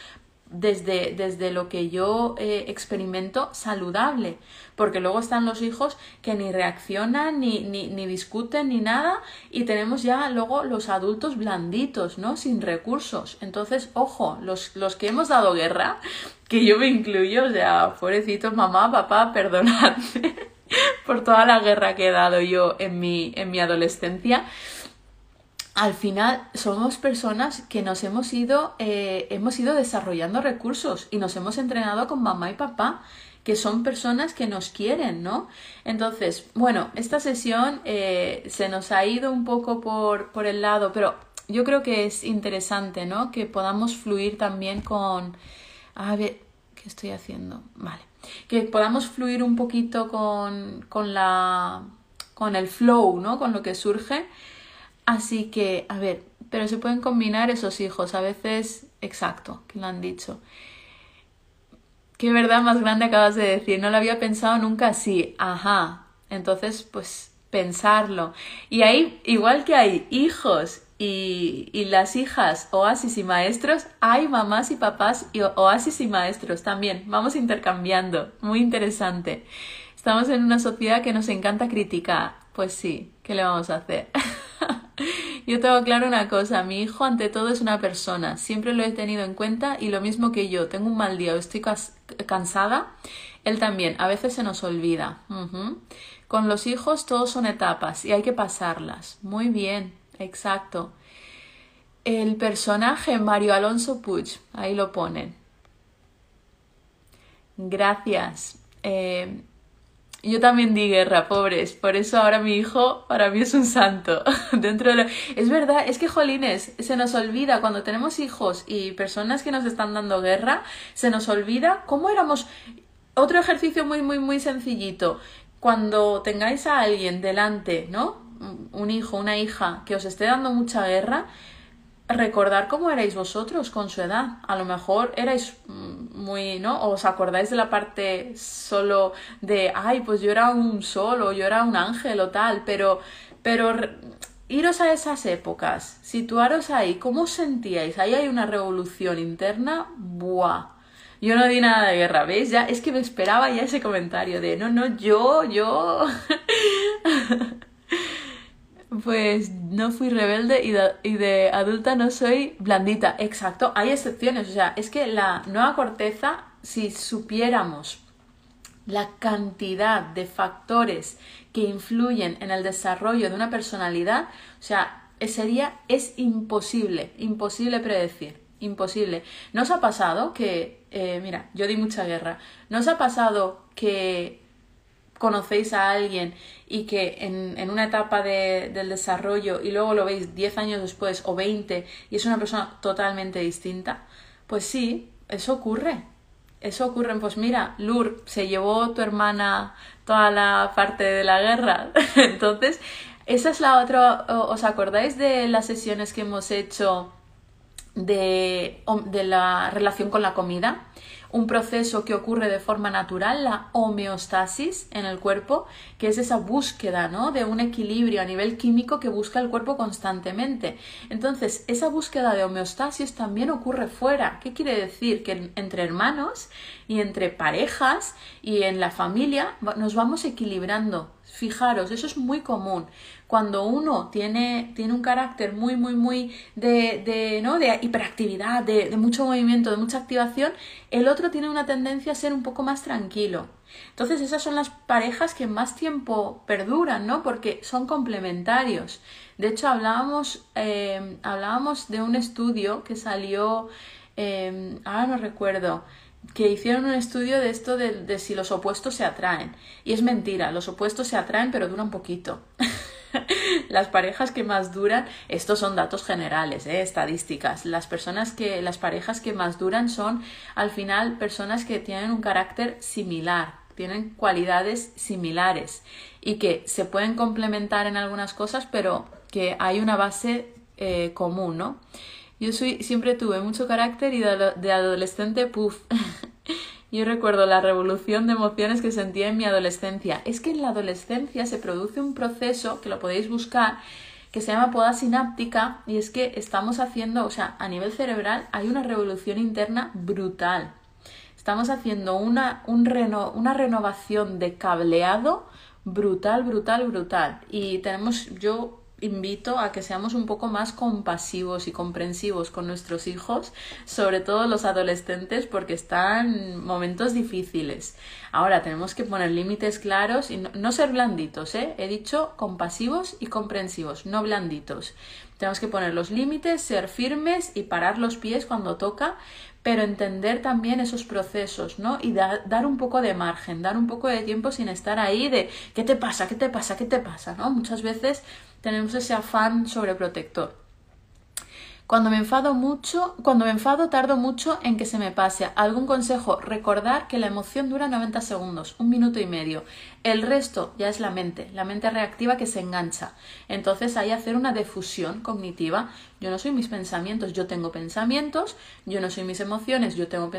desde, desde lo que yo eh, experimento saludable, porque luego están los hijos que ni reaccionan, ni, ni, ni, discuten, ni nada, y tenemos ya luego los adultos blanditos, ¿no? Sin recursos. Entonces, ojo, los, los que hemos dado guerra, que yo me incluyo, o sea, pobrecitos, mamá, papá, perdonadme por toda la guerra que he dado yo en mi, en mi adolescencia al final somos personas que nos hemos ido, eh, hemos ido desarrollando recursos y nos hemos entrenado con mamá y papá, que son personas que nos quieren, ¿no? Entonces, bueno, esta sesión eh, se nos ha ido un poco por, por el lado, pero yo creo que es interesante, ¿no? Que podamos fluir también con... A ver, ¿qué estoy haciendo? Vale. Que podamos fluir un poquito con, con la... con el flow, ¿no? Con lo que surge Así que, a ver, pero se pueden combinar esos hijos, a veces, exacto, que lo han dicho. Qué verdad más grande acabas de decir, no lo había pensado nunca así, ajá. Entonces, pues pensarlo. Y ahí, igual que hay hijos y, y, las hijas, oasis y maestros, hay mamás y papás y oasis y maestros también. Vamos intercambiando. Muy interesante. Estamos en una sociedad que nos encanta criticar. Pues sí, ¿qué le vamos a hacer? yo tengo claro una cosa, mi hijo ante todo es una persona, siempre lo he tenido en cuenta y lo mismo que yo, tengo un mal día o estoy cansada, él también, a veces se nos olvida. Con los hijos todos son etapas y hay que pasarlas. Muy bien, exacto. El personaje Mario Alonso Puig, ahí lo ponen. Gracias. Eh, yo también di guerra, pobres. Por eso ahora mi hijo para mí es un santo. Dentro de Es verdad, es que jolines, se nos olvida cuando tenemos hijos y personas que nos están dando guerra, se nos olvida cómo éramos. Otro ejercicio muy, muy, muy sencillito. Cuando tengáis a alguien delante, ¿no? Un hijo, una hija que os esté dando mucha guerra, recordar cómo erais vosotros con su edad. A lo mejor erais muy, ¿no? os acordáis de la parte solo de, ay, pues yo era un sol o yo era un ángel o tal, pero, pero iros a esas épocas, situaros ahí, ¿cómo os sentíais? Ahí hay una revolución interna, ¡buah! Yo no di nada de guerra, ¿veis? Ya es que me esperaba ya ese comentario de, no, no, yo, yo. Pues no fui rebelde y de, adulta no soy blandita. Exacto, hay excepciones. O sea, es que la nueva corteza, si supiéramos la cantidad de factores que influyen en el desarrollo de una personalidad, o sea, sería, es imposible, imposible predecir, imposible. ¿No os ha pasado que, eh, mira, yo di mucha guerra, ¿no os ha pasado que conocéis a alguien y que en, en una etapa de, del desarrollo y luego lo veis 10 años después o 20 y es una persona totalmente distinta, pues sí, eso ocurre. Eso ocurre, pues mira, Lur, se llevó tu hermana toda la parte de la guerra. Entonces, esa es la otra, ¿os acordáis de las sesiones que hemos hecho de, de la relación con la comida? Un proceso que ocurre de forma natural, la homeostasis en el cuerpo, que es esa búsqueda ¿no? de un equilibrio a nivel químico que busca el cuerpo constantemente. Entonces, esa búsqueda de homeostasis también ocurre fuera. ¿Qué quiere decir? Que entre hermanos y entre parejas y en la familia nos vamos equilibrando. Fijaros, eso es muy común cuando uno tiene, tiene un carácter muy, muy, muy de, de, ¿no? de hiperactividad, de, mucho movimiento, de mucha activación, el otro tiene una tendencia a ser un poco más tranquilo. Entonces esas son las parejas que más tiempo perduran, ¿no? Porque son complementarios. De hecho, hablábamos, eh, de un estudio que salió, eh, ahora no recuerdo, que hicieron un estudio de esto de, de, si los opuestos se atraen. Y es mentira, los opuestos se atraen pero duran poquito. las parejas que más duran, estos son datos generales, ¿eh? estadísticas. Las personas que, las parejas que más duran son al final personas que tienen un carácter similar, tienen cualidades similares y que se pueden complementar en algunas cosas, pero que hay una base eh, común, ¿no? Yo soy, siempre tuve mucho carácter y de, adolescente, puff. Yo recuerdo la revolución de emociones que sentía en mi adolescencia. Es que en la adolescencia se produce un proceso, que lo podéis buscar, que se llama poda sináptica, y es que estamos haciendo, o sea, a nivel cerebral hay una revolución interna brutal. Estamos haciendo una, un reno, una renovación de cableado brutal, brutal, brutal. Y tenemos, yo invito a que seamos un poco más compasivos y comprensivos con nuestros hijos, sobre todo los adolescentes, porque están en momentos difíciles. Ahora tenemos que poner límites claros y no, ser blanditos, ¿eh? He dicho compasivos y comprensivos, no blanditos. Tenemos que poner los límites, ser firmes y parar los pies cuando toca, pero entender también esos procesos, ¿no? Y dar un poco de margen, dar un poco de tiempo sin estar ahí de ¿qué te pasa? ¿qué te pasa? ¿qué te pasa? ¿no? Muchas veces tenemos ese afán sobreprotector. Cuando me enfado mucho, cuando me enfado tardo mucho en que se me pase. Algún consejo, recordar que la emoción dura 90 segundos, un minuto y medio. El resto ya es la mente, la mente reactiva que se engancha. Entonces hay hacer una defusión cognitiva. Yo no soy mis pensamientos, yo tengo pensamientos, yo no soy mis emociones, yo tengo,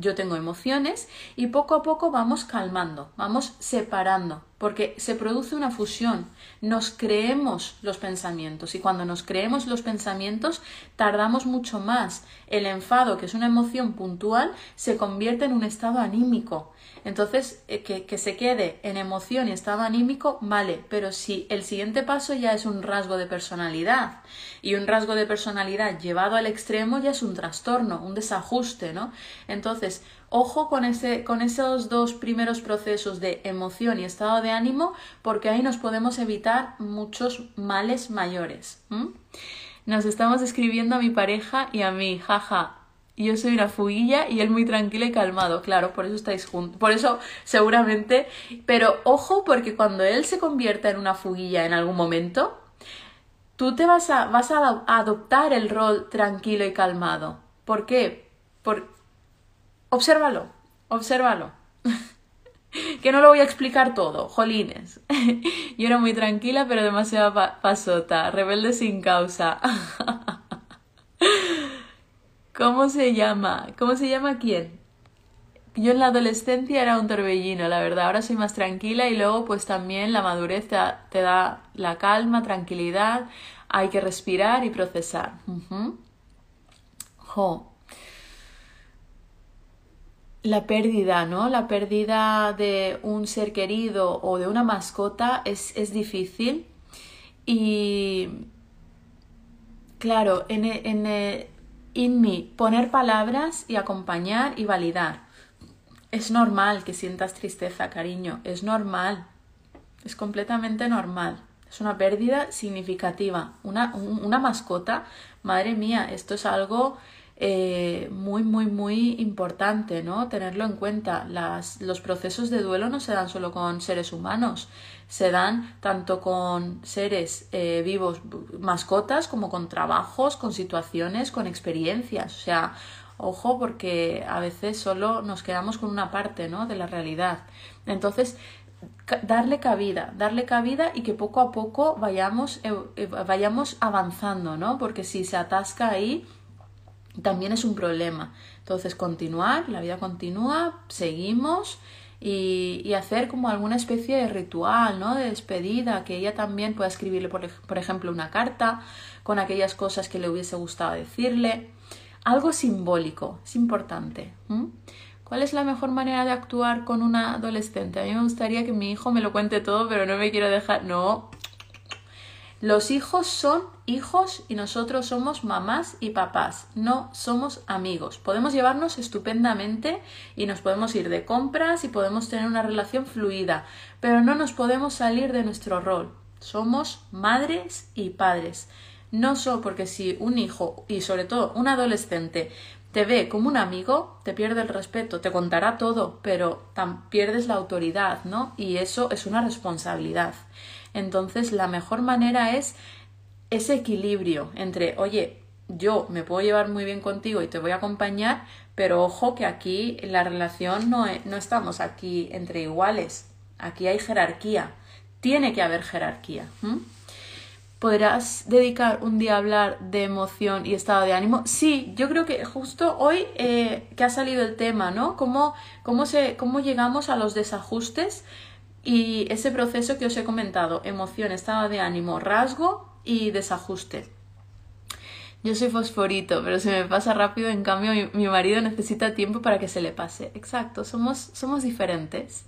yo tengo emociones y poco a poco vamos calmando, vamos separando porque se produce una fusión. Nos creemos los pensamientos y cuando nos creemos los pensamientos tardamos mucho más. El enfado, que es una emoción puntual, se convierte en un estado anímico. Entonces, eh, que, se quede en emoción y estado anímico, vale, pero si el siguiente paso ya es un rasgo de personalidad y un rasgo de personalidad llevado al extremo ya es un trastorno, un desajuste, ¿no? Entonces, Ojo con, ese, con esos dos primeros procesos de emoción y estado de ánimo, porque ahí nos podemos evitar muchos males mayores. Nos estamos escribiendo a mi pareja y a mí, jaja. Yo soy una fuguilla y él muy tranquilo y calmado, claro, por eso estáis juntos. Por eso, seguramente. Pero ojo, porque cuando él se convierta en una fuguilla en algún momento, tú te vas a, vas a adoptar el rol tranquilo y calmado. ¿Por qué? Por, Obsérvalo, obsérvalo. que no lo voy a explicar todo, jolines. Yo era muy tranquila, pero demasiado pasota, rebelde sin causa. ¿Cómo se llama? ¿Cómo se llama quién? Yo en la adolescencia era un torbellino, la verdad. Ahora soy más tranquila y luego pues también la madurez te da, la calma, tranquilidad. Hay que respirar y procesar. La pérdida, ¿no? La pérdida de un ser querido o de una mascota es, es difícil. Y claro, en, en, en mí poner palabras y acompañar y validar. Es normal que sientas tristeza, cariño, es normal. Es completamente normal. Es una pérdida significativa. Una, una mascota, madre mía, esto es algo eh, muy, muy, muy importante, ¿no? Tenerlo en cuenta. Las, los procesos de duelo no se dan solo con seres humanos, se dan tanto con seres eh, vivos, mascotas, como con trabajos, con situaciones, con experiencias. O sea, ojo porque a veces solo nos quedamos con una parte, ¿no? De la realidad. Entonces, darle cabida, darle cabida y que poco a poco vayamos, vayamos avanzando, ¿no? Porque si se atasca ahí, también es un problema. Entonces, continuar, la vida continúa, seguimos y, hacer como alguna especie de ritual, ¿no? De despedida, que ella también pueda escribirle, por, por ejemplo, una carta con aquellas cosas que le hubiese gustado decirle. Algo simbólico, es importante. ¿Cuál es la mejor manera de actuar con una adolescente? A mí me gustaría que mi hijo me lo cuente todo, pero no me quiero dejar. No. Los hijos son hijos y nosotros somos mamás y papás, no somos amigos. Podemos llevarnos estupendamente y nos podemos ir de compras y podemos tener una relación fluida, pero no nos podemos salir de nuestro rol. Somos madres y padres. No solo porque si un hijo y sobre todo un adolescente te ve como un amigo, te pierde el respeto, te contará todo, pero pierdes la autoridad, ¿no? Y eso es una responsabilidad. Entonces, la mejor manera es ese equilibrio entre, oye, yo me puedo llevar muy bien contigo y te voy a acompañar, pero ojo que aquí la relación no, no estamos aquí entre iguales, aquí hay jerarquía, tiene que haber jerarquía podrás dedicar un día a hablar de emoción y estado de ánimo. Sí, yo creo que justo hoy eh, que ha salido el tema, ¿no? Cómo, cómo, se, cómo llegamos a los desajustes y ese proceso que os he comentado, emoción, estado de ánimo, rasgo y desajuste. Yo soy fosforito, pero se me pasa rápido, en cambio mi, marido necesita tiempo para que se le pase. Exacto, somos, somos diferentes.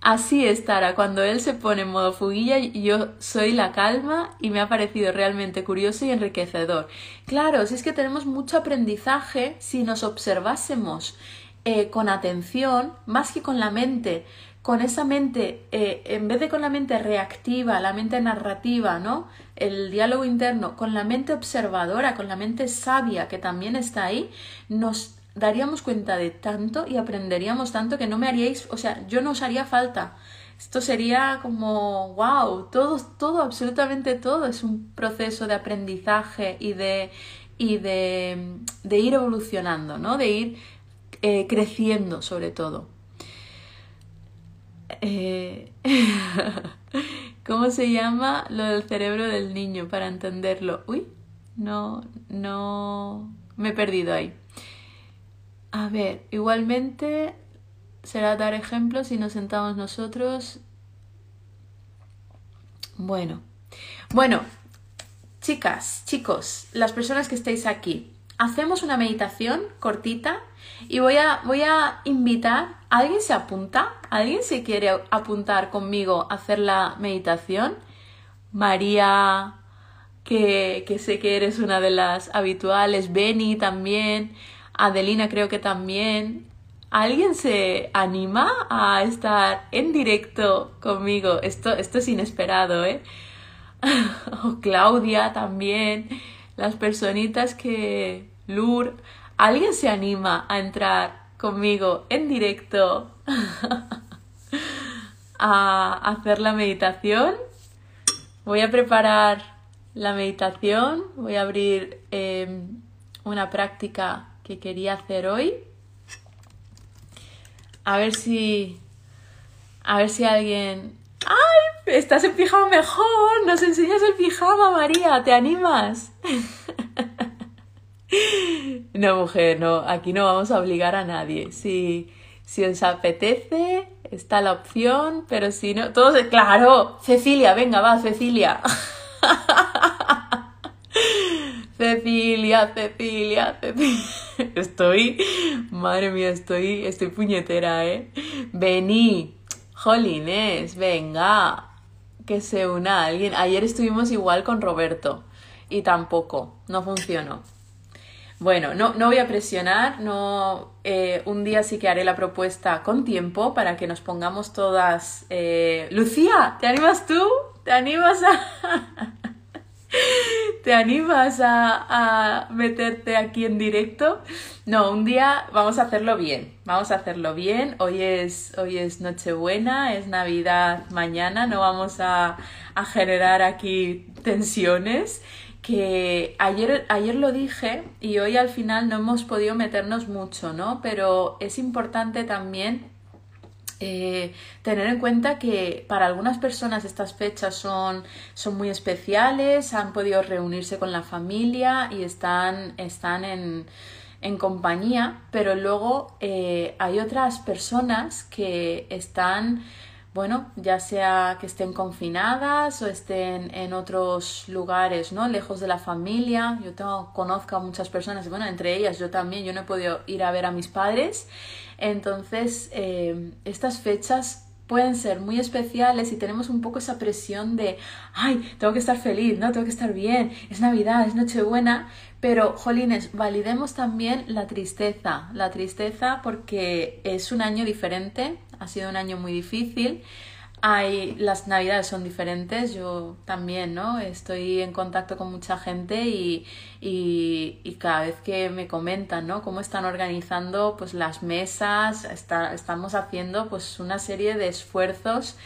Así estará cuando él se pone en modo fuguilla yo soy la calma y me ha parecido realmente curioso y enriquecedor. Claro, si es que tenemos mucho aprendizaje si nos observásemos eh, con atención más que con la mente, con esa mente, eh, en vez de con la mente reactiva, la mente narrativa, ¿no? El diálogo interno, con la mente observadora, con la mente sabia que también está ahí, nos daríamos cuenta de tanto y aprenderíamos tanto que no me haríais, o sea, yo no os haría falta. Esto sería como, wow, todo, todo, absolutamente todo es un proceso de aprendizaje y de, y de, ir evolucionando, ¿no? De ir eh, creciendo sobre todo. Eh, ¿Cómo se llama lo del cerebro del niño para entenderlo? Uy, no, no, me he perdido ahí. A ver, igualmente será dar ejemplos si nos sentamos nosotros. Bueno, bueno, chicas, chicos, las personas que estáis aquí, hacemos una meditación cortita y voy a, voy a invitar, ¿alguien se apunta? ¿Alguien se quiere apuntar conmigo a hacer la meditación? María, que, que sé que eres una de las habituales, Beni también. Adelina creo que también. ¿Alguien se anima a estar en directo conmigo? Esto, esto es inesperado, ¿eh? o Claudia también. Las personitas que... Lur. ¿Alguien se anima a entrar conmigo en directo a hacer la meditación? Voy a preparar la meditación. Voy a abrir em, una práctica que quería hacer hoy. A ver si. A ver si alguien. ¡Ay! Estás en pijama mejor. Nos enseñas el pijama, María. ¿Te animas? no, mujer, no. Aquí no vamos a obligar a nadie. Si, si os apetece, está la opción. Pero si no. Todos. ¡Claro! Cecilia, venga, va, Cecilia. Cecilia, Cecilia, Cecilia. Estoy, madre mía, estoy, estoy puñetera, ¿eh? Vení, jolines, venga, que se una alguien. Ayer estuvimos igual con Roberto y tampoco, no funcionó. Bueno, no, no voy a presionar, no, eh, un día sí que haré la propuesta con tiempo para que nos pongamos todas... Eh, Lucía, ¿te animas tú? ¿Te animas a...? ¿Te animas a, meterte aquí en directo? No, un día vamos a hacerlo bien. Vamos a hacerlo bien. Hoy es, hoy es Nochebuena, es Navidad mañana. No vamos a, a generar aquí tensiones que ayer, ayer lo dije y hoy al final no hemos podido meternos mucho, ¿no? Pero es importante también eh, tener en cuenta que para algunas personas estas fechas son, son, muy especiales, han podido reunirse con la familia y están, están en, en compañía, pero luego eh, hay otras personas que están bueno, ya sea que estén confinadas o estén en otros lugares, ¿no? Lejos de la familia. Yo tengo, conozco a muchas personas, bueno, entre ellas yo también, yo no he podido ir a ver a mis padres. Entonces, eh, estas fechas pueden ser muy especiales y tenemos un poco esa presión de, ay, tengo que estar feliz, ¿no? Tengo que estar bien, es Navidad, es Nochebuena, pero, jolines, validemos también la tristeza, la tristeza porque es un año diferente, ha sido un año muy difícil. Hay, las navidades son diferentes, yo también, ¿no? Estoy en contacto con mucha gente y, y, cada vez que me comentan, ¿no? Cómo están organizando pues las mesas, estamos haciendo pues una serie de esfuerzos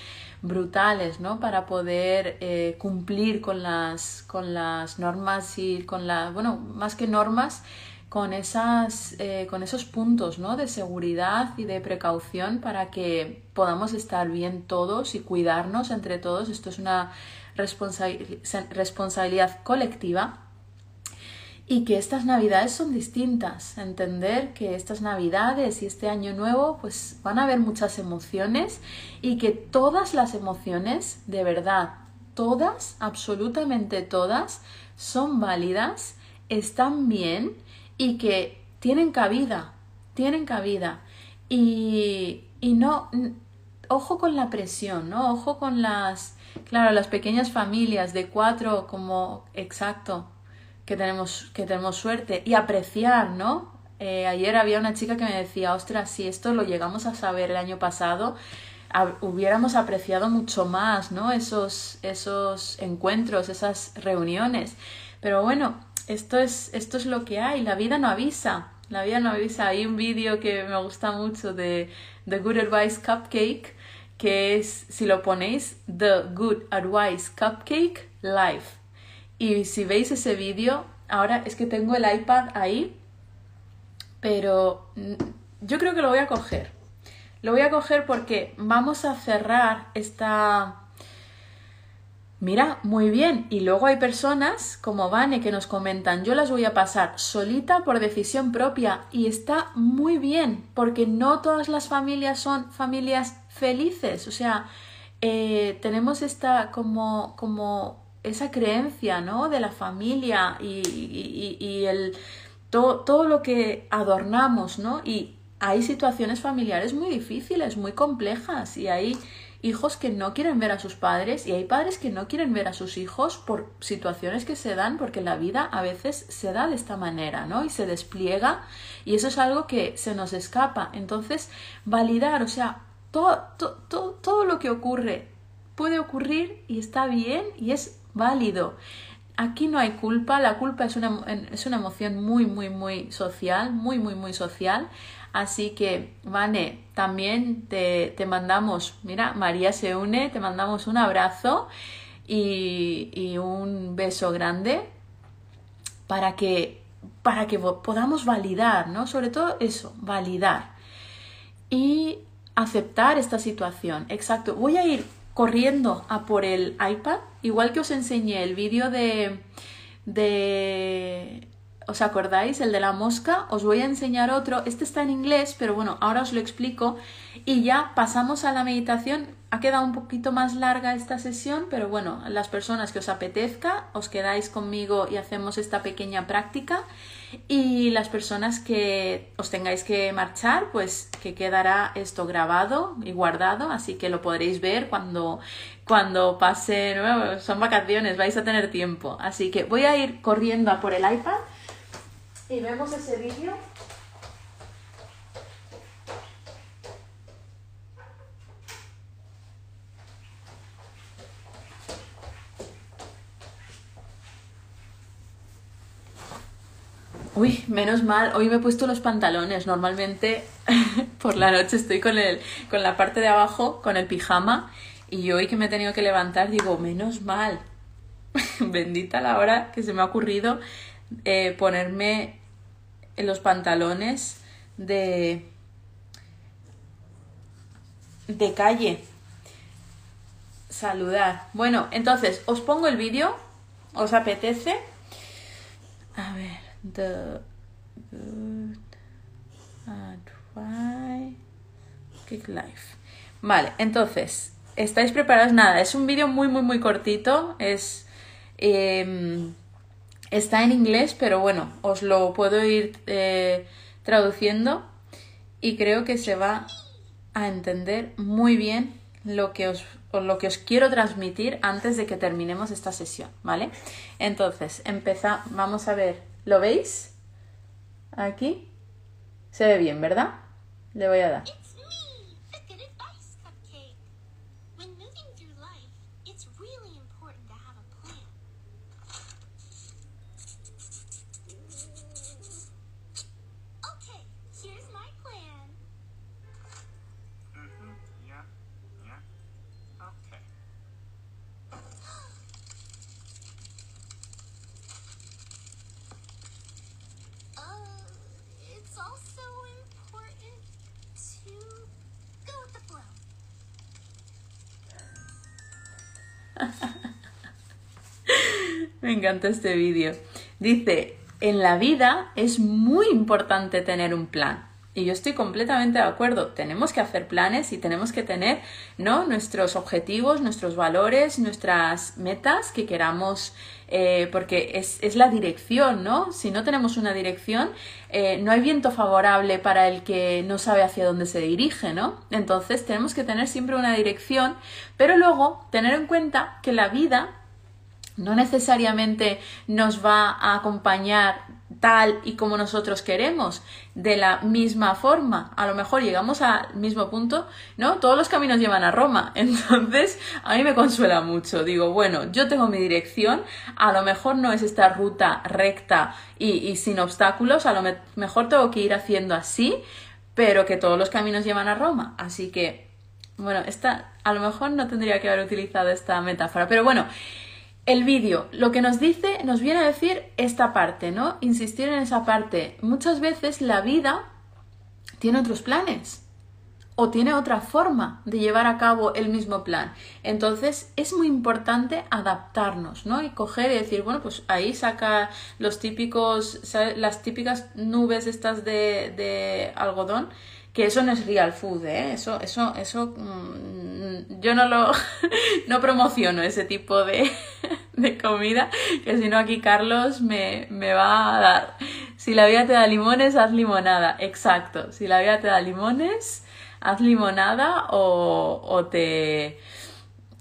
brutales, ¿no? Para poder eh, cumplir con las, con las normas y con la, bueno, más que normas, con, esas, eh, con esos puntos ¿no? de seguridad y de precaución para que podamos estar bien todos y cuidarnos entre todos. Esto es una responsabilidad colectiva y que estas navidades son distintas. Entender que estas navidades y este año nuevo pues van a haber muchas emociones y que todas las emociones, de verdad, todas, absolutamente todas, son válidas, están bien y que tienen cabida, tienen cabida. Y, y no, ojo con la presión, ¿no? Ojo con las, claro, las pequeñas familias de cuatro como exacto, que tenemos, que tenemos suerte y apreciar, ¿no? Eh, ayer había una chica que me decía, ostras, si esto lo llegamos a saber el año pasado, hubiéramos apreciado mucho más, ¿no? Esos, esos encuentros, esas reuniones. Pero bueno, esto es, esto es lo que hay, la vida no avisa, la vida no avisa. Hay un vídeo que me gusta mucho de The Good Advice Cupcake, que es, si lo ponéis, The Good Advice Cupcake Live. Y si veis ese vídeo, ahora es que tengo el iPad ahí, pero yo creo que lo voy a coger. Lo voy a coger porque vamos a cerrar esta Mira, muy bien. Y luego hay personas como Vane que nos comentan, yo las voy a pasar solita por decisión propia. Y está muy bien, porque no todas las familias son familias felices. O sea, eh, tenemos esta como, como esa creencia, ¿no? De la familia y, y, el, todo, todo lo que adornamos, ¿no? Y hay situaciones familiares muy difíciles, muy complejas y hay hijos que no quieren ver a sus padres y hay padres que no quieren ver a sus hijos por situaciones que se dan porque la vida a veces se da de esta manera, ¿no? Y se despliega y eso es algo que se nos escapa. Entonces, validar, o sea, todo, todo, todo lo que ocurre puede ocurrir y está bien y es válido. Aquí no hay culpa, la culpa es una, es una emoción muy, muy, muy social, muy, muy, muy social. Así que, Vane, también te, mandamos, mira, María se une, te mandamos un abrazo y, un beso grande para que, para que podamos validar, ¿no? Sobre todo eso, validar y aceptar esta situación. Exacto. Voy a ir corriendo a por el iPad, igual que os enseñé el vídeo de, de ¿Os acordáis? El de la mosca. Os voy a enseñar otro. Este está en inglés, pero bueno, ahora os lo explico. Y ya pasamos a la meditación. Ha quedado un poquito más larga esta sesión, pero bueno, las personas que os apetezca, os quedáis conmigo y hacemos esta pequeña práctica. Y las personas que os tengáis que marchar, pues que quedará esto grabado y guardado, así que lo podréis ver cuando, cuando pase, son vacaciones, vais a tener tiempo. Así que voy a ir corriendo a por el iPad y vemos ese vídeo Uy, menos mal, hoy me he puesto los pantalones. Normalmente por la noche estoy con, el, con la parte de abajo, con el pijama, y hoy que me he tenido que levantar digo, menos mal. Bendita la hora que se me ha ocurrido eh, ponerme los pantalones de, de calle. Saludar. Bueno, entonces, os pongo el vídeo. ¿Os apetece? A ver. The good advice. Kick life. Vale, entonces, ¿estáis preparados? Nada, es un vídeo muy, muy, muy cortito. Es. Em, está en inglés, pero bueno, os lo puedo ir eh, traduciendo y creo que se va a entender muy bien lo que os, lo que os quiero transmitir antes de que terminemos esta sesión, ¿vale? Entonces, empezamos, vamos a ver ¿Lo veis? Aquí. Se ve bien, ¿verdad? Le voy a dar. Encanta este vídeo. Dice, en la vida es muy importante tener un plan. Y yo estoy completamente de acuerdo. Tenemos que hacer planes y tenemos que tener, ¿no? Nuestros objetivos, nuestros valores, nuestras metas que queramos, eh, porque es, es, la dirección, ¿no? Si no tenemos una dirección, eh, no hay viento favorable para el que no sabe hacia dónde se dirige, ¿no? Entonces tenemos que tener siempre una dirección, pero luego tener en cuenta que la vida no necesariamente nos va a acompañar tal y como nosotros queremos, de la misma forma. A lo mejor llegamos al mismo punto, ¿no? Todos los caminos llevan a Roma. Entonces, a mí me consuela mucho. Digo, bueno, yo tengo mi dirección, a lo mejor no es esta ruta recta y, sin obstáculos, a lo mejor tengo que ir haciendo así, pero que todos los caminos llevan a Roma. Así que, bueno, esta, a lo mejor no tendría que haber utilizado esta metáfora, pero bueno, el vídeo lo que nos dice, nos viene a decir esta parte, ¿no? Insistir en esa parte. Muchas veces la vida tiene otros planes o tiene otra forma de llevar a cabo el mismo plan. Entonces es muy importante adaptarnos, ¿no? Y coger y decir, bueno, pues ahí saca los típicos, las típicas nubes estas de, de algodón que eso no es real food, ¿eh? Eso, eso, eso, mm, yo no lo, no promociono ese tipo de, de comida, que si no aquí Carlos me, me, va a dar. Si la vida te da limones, haz limonada. Exacto. Si la vida te da limones, haz limonada o, o te,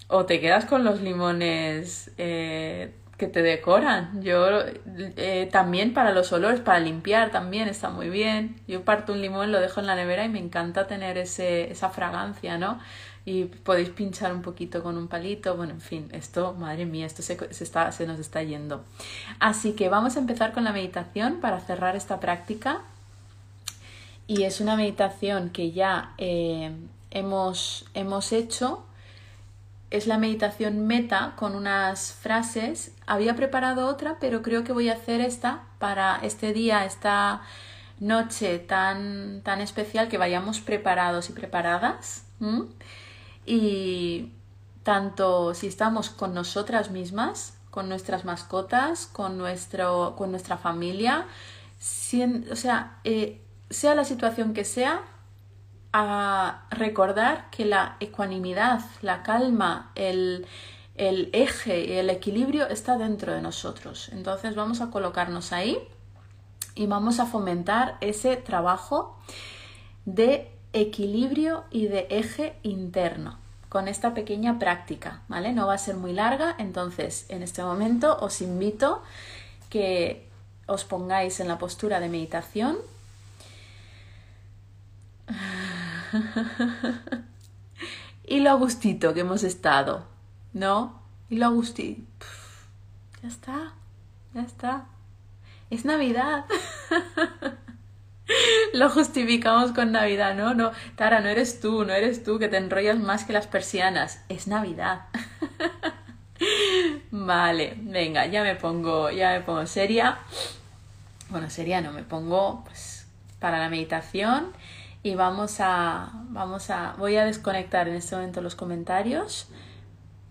o te quedas con los limones eh, que te decoran. Yo eh, también para los olores, para limpiar también está muy bien. Yo parto un limón, lo dejo en la nevera y me encanta tener ese, esa fragancia, ¿no? Y podéis pinchar un poquito con un palito. Bueno, en fin, esto, madre mía, esto se, se, está, se nos está yendo. Así que vamos a empezar con la meditación para cerrar esta práctica. Y es una meditación que ya eh, hemos, hemos hecho es la meditación meta con unas frases. Había preparado otra, pero creo que voy a hacer esta para este día, esta noche tan, tan especial que vayamos preparados y preparadas. Y tanto si estamos con nosotras mismas, con nuestras mascotas, con, nuestro, con nuestra familia, o sea, eh, sea la situación que sea, a recordar que la ecuanimidad, la calma, el, el eje y el equilibrio está dentro de nosotros. Entonces vamos a colocarnos ahí y vamos a fomentar ese trabajo de equilibrio y de eje interno con esta pequeña práctica, ¿vale? No va a ser muy larga, entonces en este momento os invito que os pongáis en la postura de meditación y lo gustito que hemos estado, ¿no? Y lo gustito. Ya está, ya está. Es Navidad. Lo justificamos con Navidad, ¿no? No, Tara, no eres tú, no eres tú que te enrollas más que las persianas. Es Navidad. vale, venga, ya me pongo, ya me pongo seria. Bueno, seria no, me pongo pues, para la meditación y vamos a, vamos a, voy a desconectar en este momento los comentarios,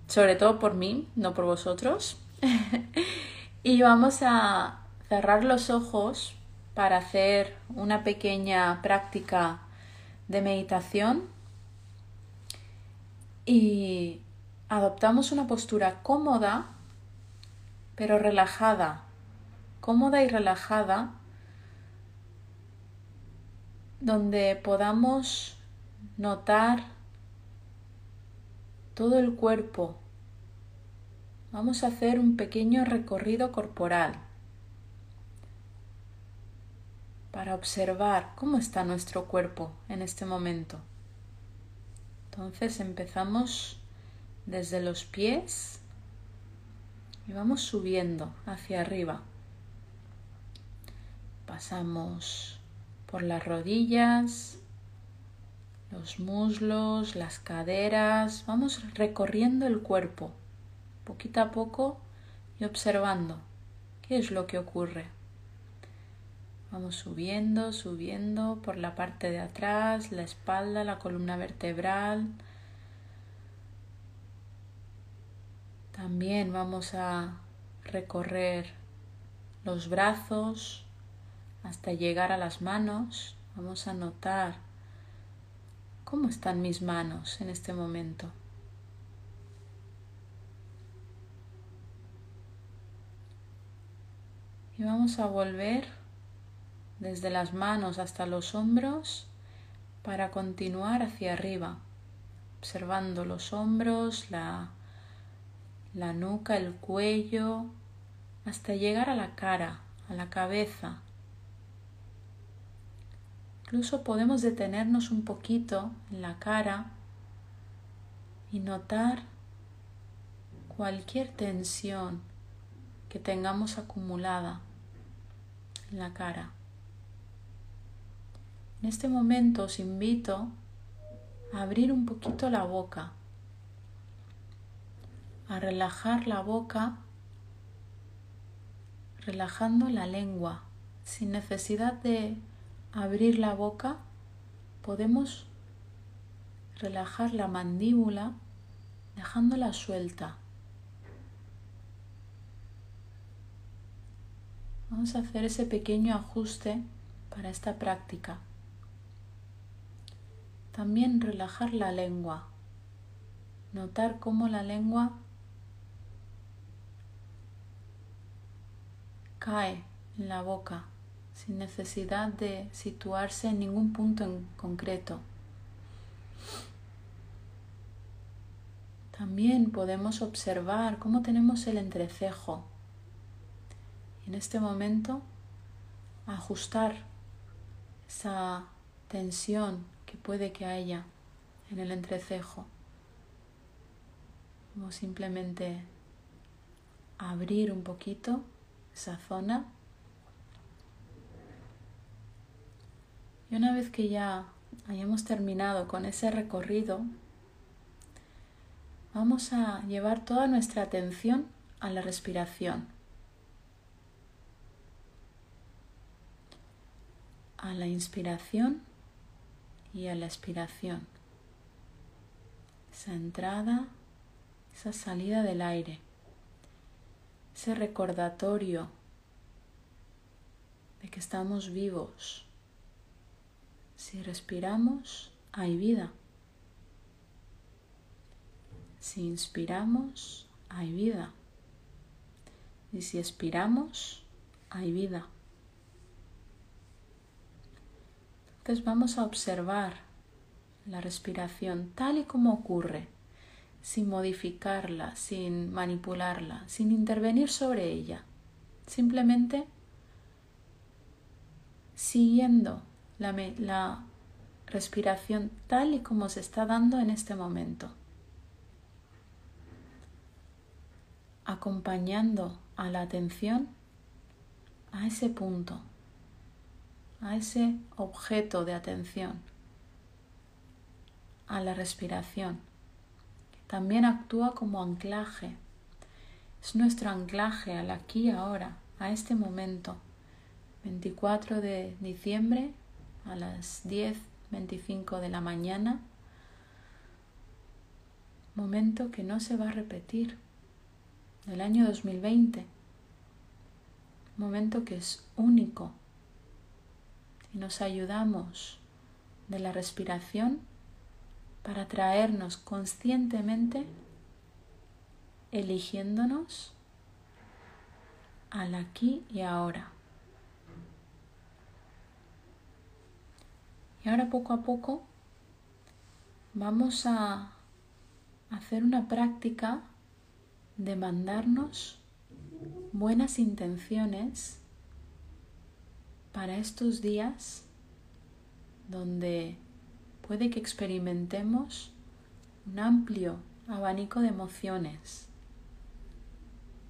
sobre todo por mí, no por vosotros. y vamos a cerrar los ojos para hacer una pequeña práctica de meditación y adoptamos una postura cómoda pero relajada, cómoda y relajada, donde podamos notar todo el cuerpo. Vamos a hacer un pequeño recorrido corporal. para observar cómo está nuestro cuerpo en este momento. Entonces empezamos desde los pies y vamos subiendo hacia arriba. Pasamos por las rodillas, los muslos, las caderas, vamos recorriendo el cuerpo poquito a poco y observando qué es lo que ocurre. Vamos subiendo, subiendo por la parte de atrás, la espalda, la columna vertebral. También vamos a recorrer los brazos hasta llegar a las manos. Vamos a notar cómo están mis manos en este momento. Y vamos a volver desde las manos hasta los hombros para continuar hacia arriba, observando los hombros, la, la nuca, el cuello, hasta llegar a la cara, a la cabeza. Incluso podemos detenernos un poquito en la cara y notar cualquier tensión que tengamos acumulada en la cara. En este momento os invito a abrir un poquito la boca, a relajar la boca, relajando la lengua. Sin necesidad de abrir la boca, podemos relajar la mandíbula dejándola suelta. Vamos a hacer ese pequeño ajuste para esta práctica. También relajar la lengua. Notar cómo la lengua cae en la boca sin necesidad de situarse en ningún punto en concreto. También podemos observar cómo tenemos el entrecejo. En este momento ajustar esa tensión que puede que haya en el entrecejo. Vamos simplemente abrir un poquito esa zona. Y una vez que ya hayamos terminado con ese recorrido, vamos a llevar toda nuestra atención a la respiración, a la inspiración y a la expiración. Esa entrada, esa salida del aire, ese recordatorio de que estamos vivos. Si respiramos, hay vida. Si inspiramos, hay vida. Y si expiramos, hay vida. Entonces vamos a observar la respiración tal y como ocurre, sin modificarla, sin manipularla, sin intervenir sobre ella, simplemente siguiendo la, respiración tal y como se está dando en este momento, acompañando a la atención a ese punto a ese objeto de atención, a la respiración. También actúa como anclaje. Es nuestro anclaje al aquí y ahora, a este momento. 24 de diciembre a las 10.25 de la mañana. Momento que no se va a repetir. Del año 2020. Momento que es único. Y nos ayudamos de la respiración para traernos conscientemente, eligiéndonos al aquí y ahora. Y ahora poco a poco vamos a hacer una práctica de mandarnos buenas intenciones para estos días donde puede que experimentemos un amplio abanico de emociones,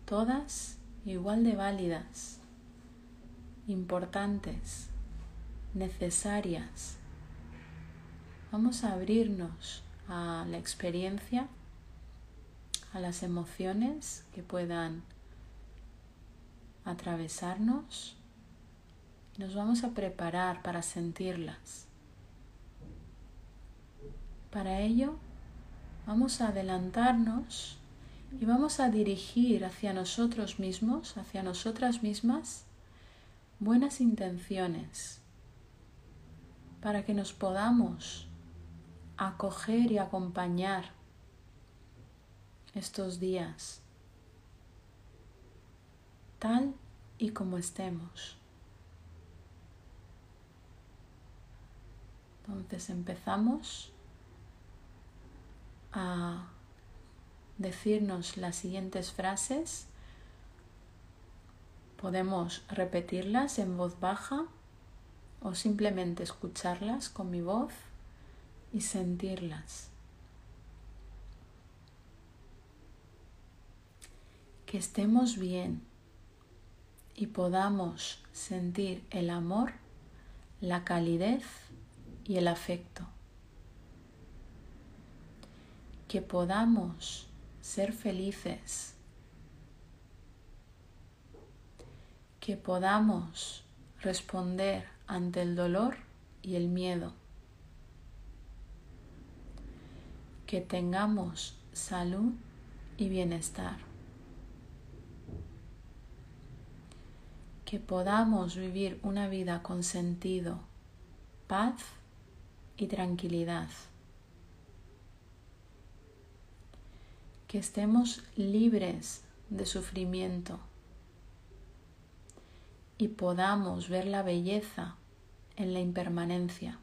todas igual de válidas, importantes, necesarias. Vamos a abrirnos a la experiencia, a las emociones que puedan atravesarnos. Nos vamos a preparar para sentirlas. Para ello, vamos a adelantarnos y vamos a dirigir hacia nosotros mismos, hacia nosotras mismas, buenas intenciones para que nos podamos acoger y acompañar estos días tal y como estemos. Entonces empezamos a decirnos las siguientes frases. Podemos repetirlas en voz baja o simplemente escucharlas con mi voz y sentirlas. Que estemos bien y podamos sentir el amor, la calidez y el afecto. Que podamos ser felices, que podamos responder ante el dolor y el miedo, que tengamos salud y bienestar, que podamos vivir una vida con sentido, paz y tranquilidad. que estemos libres de sufrimiento y podamos ver la belleza en la impermanencia.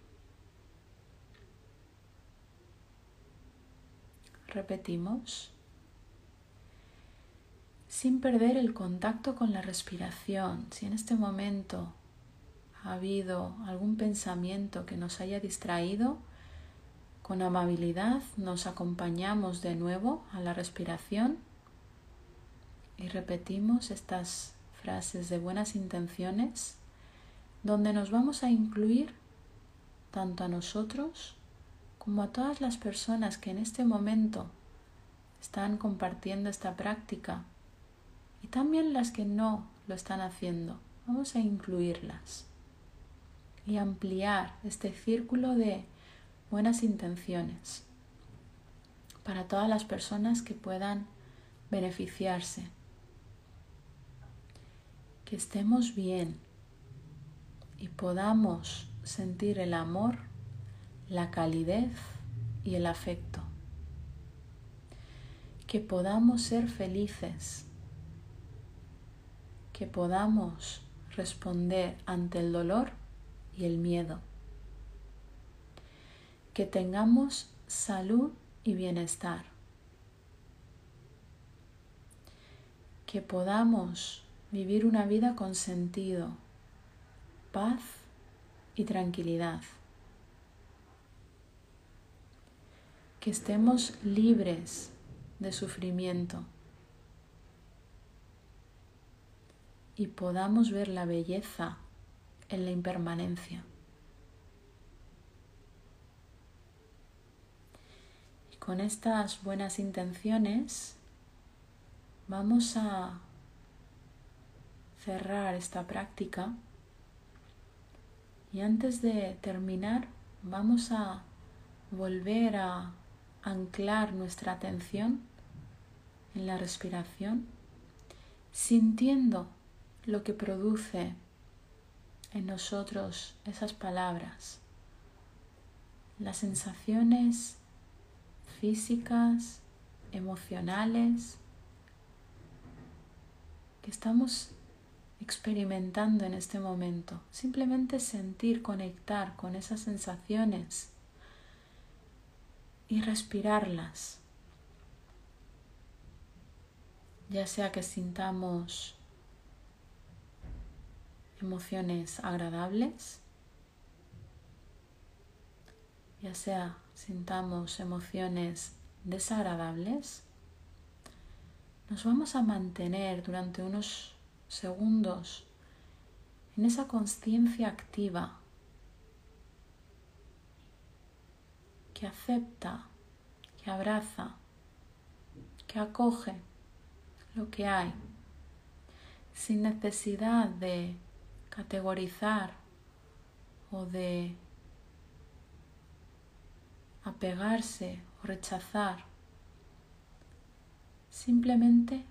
Repetimos. Sin perder el contacto con la respiración, si en este momento ha habido algún pensamiento que nos haya distraído, con amabilidad nos acompañamos de nuevo a la respiración y repetimos estas frases de buenas intenciones donde nos vamos a incluir tanto a nosotros como a todas las personas que en este momento están compartiendo esta práctica y también las que no lo están haciendo. Vamos a incluirlas y ampliar este círculo de buenas intenciones para todas las personas que puedan beneficiarse. Que estemos bien y podamos sentir el amor, la calidez y el afecto. Que podamos ser felices. Que podamos responder ante el dolor y el miedo que tengamos salud y bienestar, que podamos vivir una vida con sentido, paz y tranquilidad, que estemos libres de sufrimiento y podamos ver la belleza en la impermanencia. Y con estas buenas intenciones vamos a cerrar esta práctica y antes de terminar vamos a volver a anclar nuestra atención en la respiración, sintiendo lo que produce en nosotros esas palabras, las sensaciones físicas, emocionales que estamos experimentando en este momento. Simplemente sentir, conectar con esas sensaciones y respirarlas. Ya sea que sintamos emociones agradables, ya sea sintamos emociones desagradables, nos vamos a mantener durante unos segundos en esa conciencia activa que acepta, que abraza, que acoge lo que hay, sin necesidad de categorizar o de apegarse o rechazar, simplemente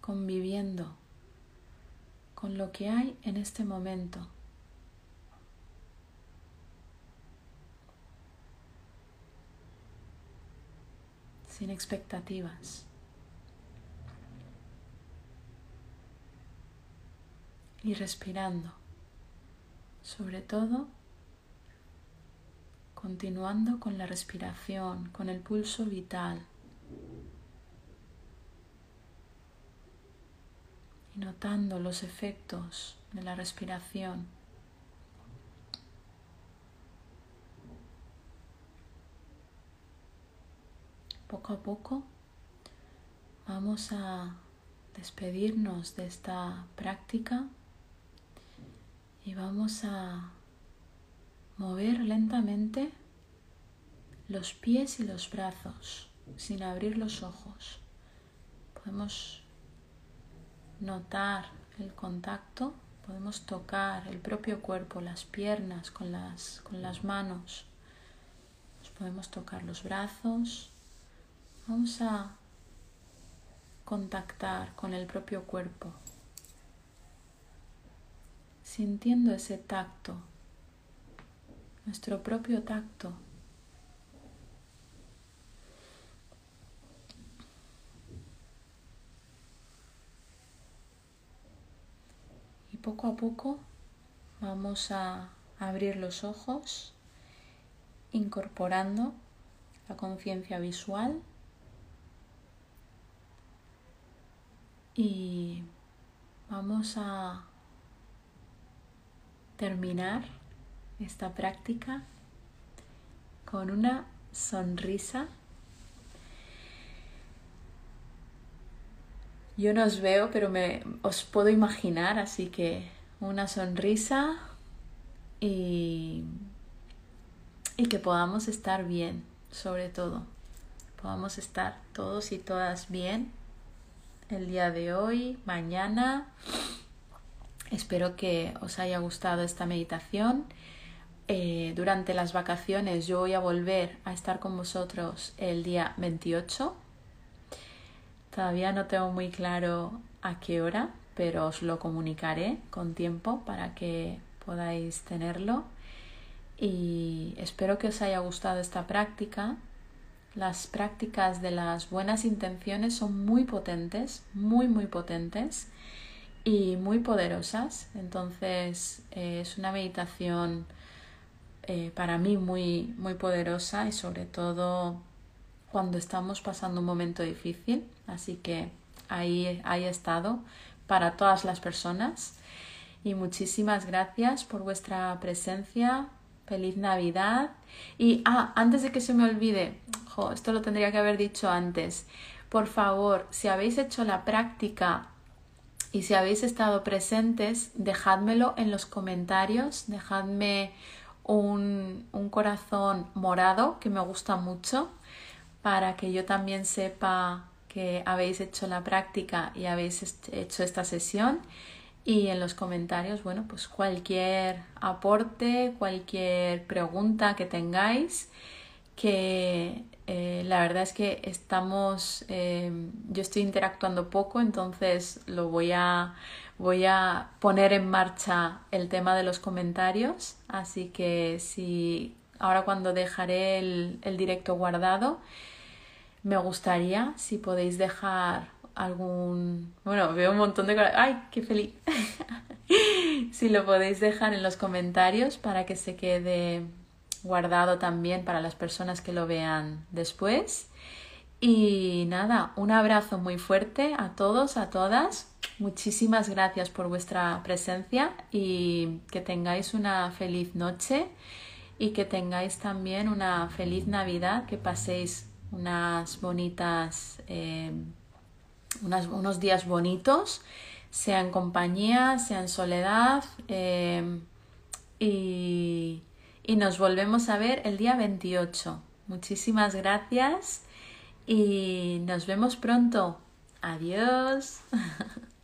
conviviendo con lo que hay en este momento. Sin expectativas. Y respirando. Sobre todo, continuando con la respiración, con el pulso vital. notando los efectos de la respiración. Poco a poco vamos a despedirnos de esta práctica y vamos a mover lentamente los pies y los brazos sin abrir los ojos. Podemos notar el contacto, podemos tocar el propio cuerpo, las piernas con las, con las manos, Nos podemos tocar los brazos, vamos a contactar con el propio cuerpo, sintiendo ese tacto, nuestro propio tacto. poco a poco vamos a abrir los ojos incorporando la conciencia visual y vamos a terminar esta práctica con una sonrisa Yo no os veo, pero me, os puedo imaginar, así que una sonrisa y, y que podamos estar bien, sobre todo. Podamos estar todos y todas bien el día de hoy, mañana. Espero que os haya gustado esta meditación. Eh, durante las vacaciones yo voy a volver a estar con vosotros el día 28 Todavía no tengo muy claro a qué hora, pero os lo comunicaré con tiempo para que podáis tenerlo. Y espero que os haya gustado esta práctica. Las prácticas de las buenas intenciones son muy potentes, muy, muy potentes y muy poderosas. Entonces eh, es una meditación eh, para mí muy, muy poderosa y sobre todo cuando estamos pasando un momento difícil. Así que ahí, ahí he estado para todas las personas. Y muchísimas gracias por vuestra presencia. Feliz Navidad. Y, ah, antes de que se me olvide, esto lo tendría que haber dicho antes. Por favor, si habéis hecho la práctica Y si habéis estado presentes, dejádmelo en los comentarios, dejadme un, un corazón morado que me gusta mucho para que yo también sepa que habéis hecho la práctica y habéis hecho esta sesión y en los comentarios, bueno, pues cualquier aporte, cualquier pregunta que tengáis, que eh, la verdad es que estamos, eh, yo estoy interactuando poco, entonces lo voy a, voy a poner en marcha el tema de los comentarios, así que si ahora cuando dejaré el directo guardado, me gustaría si podéis dejar algún... Bueno, veo un montón de... ¡Ay, qué feliz! si lo podéis dejar en los comentarios para que se quede guardado también para las personas que lo vean después. Y nada, un abrazo muy fuerte a todos, a todas. Muchísimas gracias por vuestra presencia y que tengáis una feliz noche y que tengáis también una feliz Navidad, que paséis unas bonitas eh, unos días bonitos, sea en compañía, sea en soledad. Eh, y, y nos volvemos a ver el día 28. Muchísimas gracias y nos vemos pronto. Adiós.